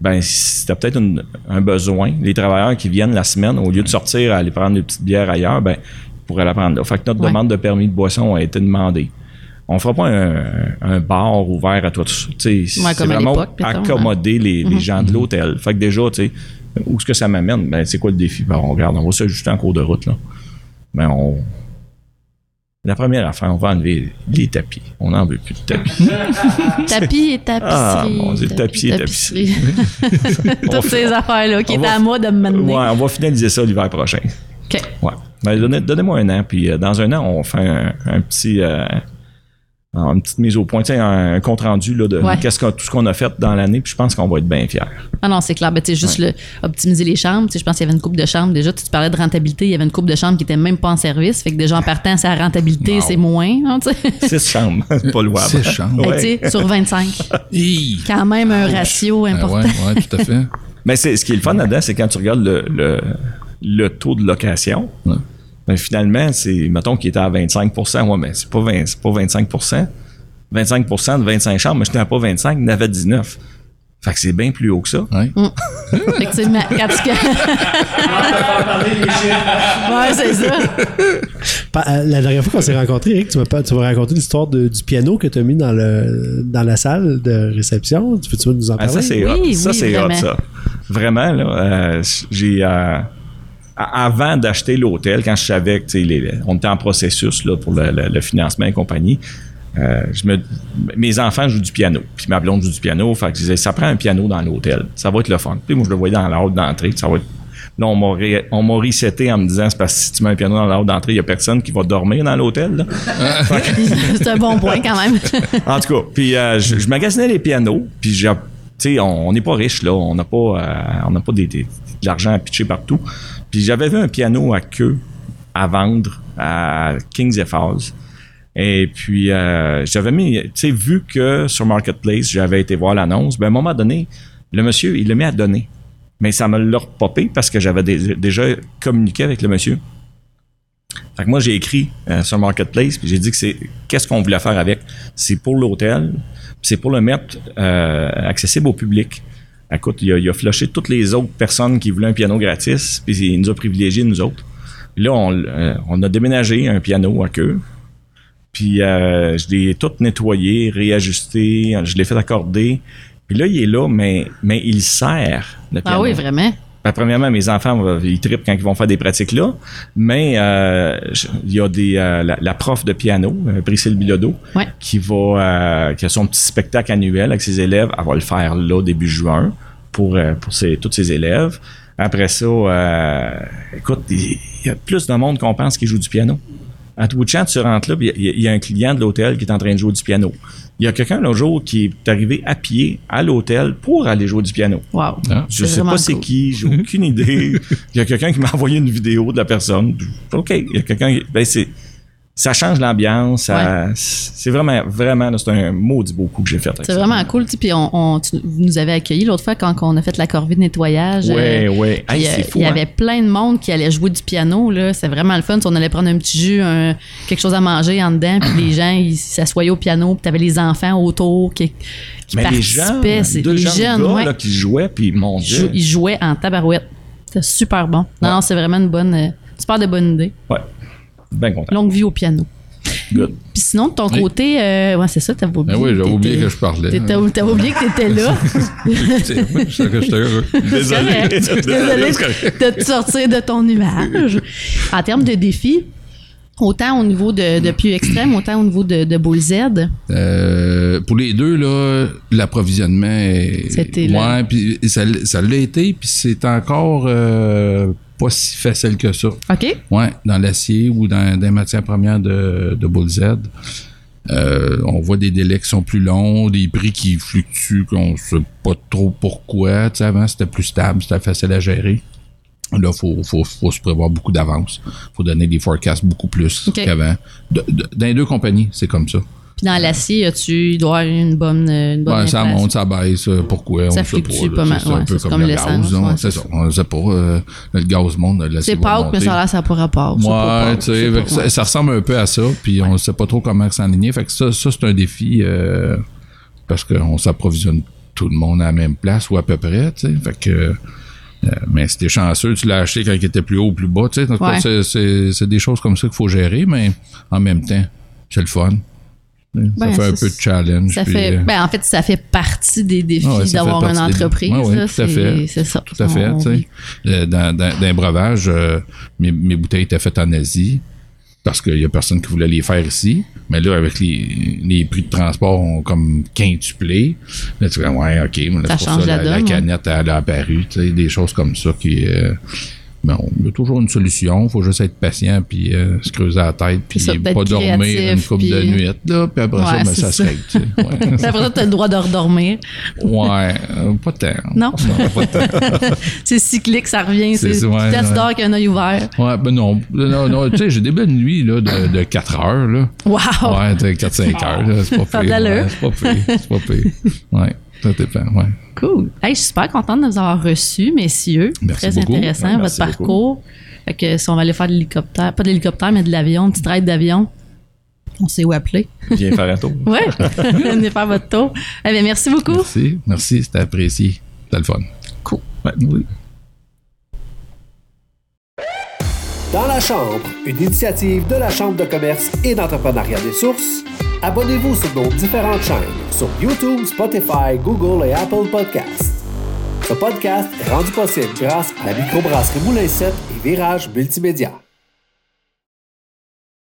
ben t'as peut-être une- un besoin, les travailleurs qui viennent la semaine, au lieu de sortir à aller prendre des petites bières ailleurs, ben ils pourraient la prendre là. Fait que notre Ouais. demande de permis de boisson a été demandée. On fera pas un, un bar ouvert à toi. Ouais, c'est vraiment hein. accommoder les, les gens de l'hôtel. Fait que déjà, tu sais, où est-ce que ça m'amène? Ben, c'est quoi le défi? Ben, on regarde, on va s'ajuster en cours de route, là. Ben, on... La première affaire, on va enlever les tapis. On n'en veut plus de tapis. <laughs> Tapis et tapisserie. Ah, mon Dieu, tapis et tapisserie. <laughs> Toutes ces affaires-là qui étaient à moi de me mener. Ouais, on va finaliser ça l'hiver prochain. OK. Ouais. Ben, donnez, donnez-moi un an, puis euh, dans un an, on fait un, un petit. euh, une petite mise au point, tu sais, un, un compte rendu là, de Ouais. qu'est-ce que, tout ce qu'on a fait dans l'année, puis je pense qu'on va être bien fiers. Ah non, c'est clair. Ben, tu sais, juste le, optimiser les chambres. Tu sais, je pense qu'il y avait une coupe de chambres. Déjà, tu parlais de rentabilité. Il y avait une coupe de chambres qui était même pas en service. Fait que déjà, en partant, sa rentabilité, Wow. c'est moins. hein, tu sais. <laughs> Six chambres, pas louable. Six chambres. Que, Ouais. tu sais, sur 25. Hi! Quand même un ratio Ben important. ouais, ouais, tout à fait. <laughs> Mais c'est, ce qui est le fun là-dedans, c'est quand tu regardes le, le, le taux de location, Ouais. ben finalement, c'est, mettons qu'il était à 25% Ouais, mais c'est pas, 20 c'est pas 25 25 de 25 chambres, mais je n'étais pas 25, il y en avait 19. Fait que c'est bien plus haut que ça. <laughs> Effectivement. Quand tu... <laughs> ouais, c'est ça. Pa- euh, La dernière fois qu'on s'est rencontrés, Eric, tu m'as pas- tu m'as raconté l'histoire de- du piano que tu as mis dans, le, dans la salle de réception. Tu peux-tu nous en Ah, parler? ça, c'est Oui, hot. Ça, oui, c'est hot, vraiment. ça. Vraiment, là, euh, j'ai... euh, avant d'acheter l'hôtel, quand je savais que les- on était en processus là, pour le, le- le financement et compagnie, euh, je me, mes enfants jouent du piano. Puis ma blonde joue du piano. Fait que je disais, ça prend un piano dans l'hôtel. Ça va être le fun. Puis moi, je le voyais dans la haute d'entrée. Ça va être... Là, on m'a, ré- on m'a reseté en me disant, c'est parce que si tu mets un piano dans la haute d'entrée, il n'y a personne qui va dormir dans l'hôtel. <laughs> c'est un bon point quand même. <laughs> En tout cas, puis euh, je, je magasinais les pianos, puis j'ai- tu sais, on n'est pas riche là, on n'a pas, euh, on n'a pas des, des- de l'argent à pitcher partout. Puis j'avais vu un piano à queue à vendre à Kings Falls. Et puis euh, j'avais mis, tu sais, vu que sur Marketplace j'avais été voir l'annonce, ben à un moment donné, le monsieur il l'a mis à donner, mais ça me l'a repopé parce que j'avais dé- déjà communiqué avec le monsieur. Fait que moi, j'ai écrit euh, sur Marketplace, puis j'ai dit que c'est qu'est-ce qu'on voulait faire avec? C'est pour l'hôtel, c'est pour le mettre euh, accessible au public. Écoute, il a, il a flushé toutes les autres personnes qui voulaient un piano gratis, puis il nous a privilégiés, nous autres. Puis là, on, euh, on a déménagé un piano à queue. Puis euh, je l'ai tout nettoyé, réajusté, je l'ai fait accorder. Puis là, il est là, mais, mais il sert, le piano. Ah oui, vraiment? Ben, premièrement, mes enfants, ils trippent quand ils vont faire des pratiques là. Mais euh, il y a des, euh, la, la prof de piano, euh, Priscille Bilodeau, Ouais. qui va euh, qui a son petit spectacle annuel avec ses élèves. Elle va le faire là début juin pour, euh, pour ses, tous ses élèves. Après ça, euh, écoute, il il y a plus de monde qu'on pense qui joue du piano. À tout bout de champ, tu rentres là, puis il y a- il y, a un client de l'hôtel qui est en train de jouer du piano. Il y a quelqu'un l'autre jour qui est arrivé à pied à l'hôtel pour aller jouer du piano. Wow. Ah. Je sais pas c'est cool. qui, j'ai aucune idée. <laughs> Il y a quelqu'un qui m'a envoyé une vidéo de la personne. OK, il y a quelqu'un qui- ben c'est ça change l'ambiance, ça- c'est vraiment vraiment c'est un maudit beau coup que j'ai fait. C'est vraiment cool. Puis on, on- tu- vous nous avez accueillis l'autre fois quand on a fait la corvée de nettoyage. Ouais, euh, puis, Hey, euh, c'est fou. il y hein. avait plein de monde qui allait jouer du piano. C'est vraiment le fun. On allait prendre un petit jus, un- quelque chose à manger en dedans. Puis les gens, ils s'assoyaient au piano. Puis t'avais les enfants autour qui, qui Mais participaient. Deux les jeunes, jeunes, gars ouais. là, qui jouaient puis mon Ils, dieu. ils jouaient en tabarouette. C'était super bon. Non, Ouais. non, c'est vraiment une bonne, euh, super de bonne idée. Ouais. Bien content. Longue vie au piano. Good. Puis sinon, de ton Oui. côté, euh, ouais, c'est ça, t'avais oublié. Ben oui, j'avais oublié que je parlais. T'avais oublié que t'étais là. <laughs> J'étais heureux. <laughs> Désolé. Désolé de te sortir de ton nuage. En termes de défis, autant au niveau de, de plus extrême, autant au niveau de, de Bull Z. Euh, pour les deux, là, l'approvisionnement est. C'était là. Ouais, puis ça, ça l'a été, puis c'est encore euh, pas si facile que ça. OK? Ouais, dans l'acier ou dans des matières premières de, de Bull Z. Euh, on voit des délais qui sont plus longs, des prix qui fluctuent, qu'on sait pas trop pourquoi. Tu sais, avant, c'était plus stable, c'était facile à gérer. Là, faut, faut, faut se prévoir beaucoup d'avance. faut donner des forecasts beaucoup plus qu'avant. De- de- dans les deux compagnies, c'est comme ça. Puis dans l'acier, doit y avoir une bonne, une bonne Ouais, ça inflation? monte, ça baisse. euh, Pourquoi? Ça on fluctue pas mal, C'est un ouais, peu c'est comme, comme le l'essence, gaz. ouais, c'est ça. On ne sait pas. euh, le gaz monte. C'est pas mais monter. ça a l'air, ça pourra pas. Pas Ouais, tu sais, ça, ça ressemble un peu à ça, puis on ne sait pas trop comment s'enligner. Fait que ça, ça c'est un défi euh, parce qu'on s'approvisionne tout le monde à la même place ou à peu près, tu sais. Fait que. euh, mais si t'es chanceux, tu l'as acheté quand il était plus haut ou plus bas, tu sais. Ouais. c'est des choses comme ça qu'il faut gérer, mais en même temps, c'est le fun. Ça Ben, fait un peu de challenge. Ça puis, fait, euh, ben, en fait, ça fait partie des défis ouais, d'avoir une des- entreprise. Ouais, ouais, là, tout à c'est- fait. C'est ça. Tout à fait. On-. Euh, Dans, dans, dans les breuvages, euh, mes, mes bouteilles étaient faites en Asie parce qu'il n'y a personne qui voulait les faire ici. Mais là, avec les, les prix de transport ont comme quintuplé. Là, tu fais, ouais, OK, mais là, Ça c'est pour change ça la la, la donne, canette, elle a apparu. Des choses comme ça qui. euh, bon, il y a toujours une solution. Il faut juste être patient puis euh, se creuser la tête puis ça, pas dormir une couple de nuit. Là, puis après ça, ben, c'est ça se ça. règle. tu sais. <laughs> Ouais. Puis Après ça, tu as le droit de redormir. Ouais, euh, pas tant. Non? tant. <laughs> C'est cyclique, ça revient. C'est- tu dors avec un œil ouvert. Ouais, ben non. Non, non, tu sais, j'ai des belles nuits là, de, de 4 heures. Là. Wow! Ouais, de 4-5 heures. C'est pas pire. c'est pas pire. C'est pas pire. Ouais, ça dépend. Ouais. Cool. Hey, je suis super contente de vous avoir reçus, messieurs. Merci Très beaucoup. intéressant, Ouais, votre beaucoup. parcours. Fait que si on va aller faire de l'hélicoptère, pas de l'hélicoptère, mais de l'avion, une petite raid d'avion, on sait où appeler. Viens faire un tour. <laughs> Ouais, <laughs> venez faire votre tour. Eh bien, merci beaucoup. Merci. Merci, c'était apprécié. C'était le fun. Cool. Ouais, oui. Dans la Chambre, une initiative de la Chambre de commerce et d'entrepreneuriat des sources. Abonnez-vous sur nos différentes chaînes sur YouTube, Spotify, Google et Apple Podcasts. Ce podcast est rendu possible grâce à la microbrasserie Moulin 7 et Virage Multimédia.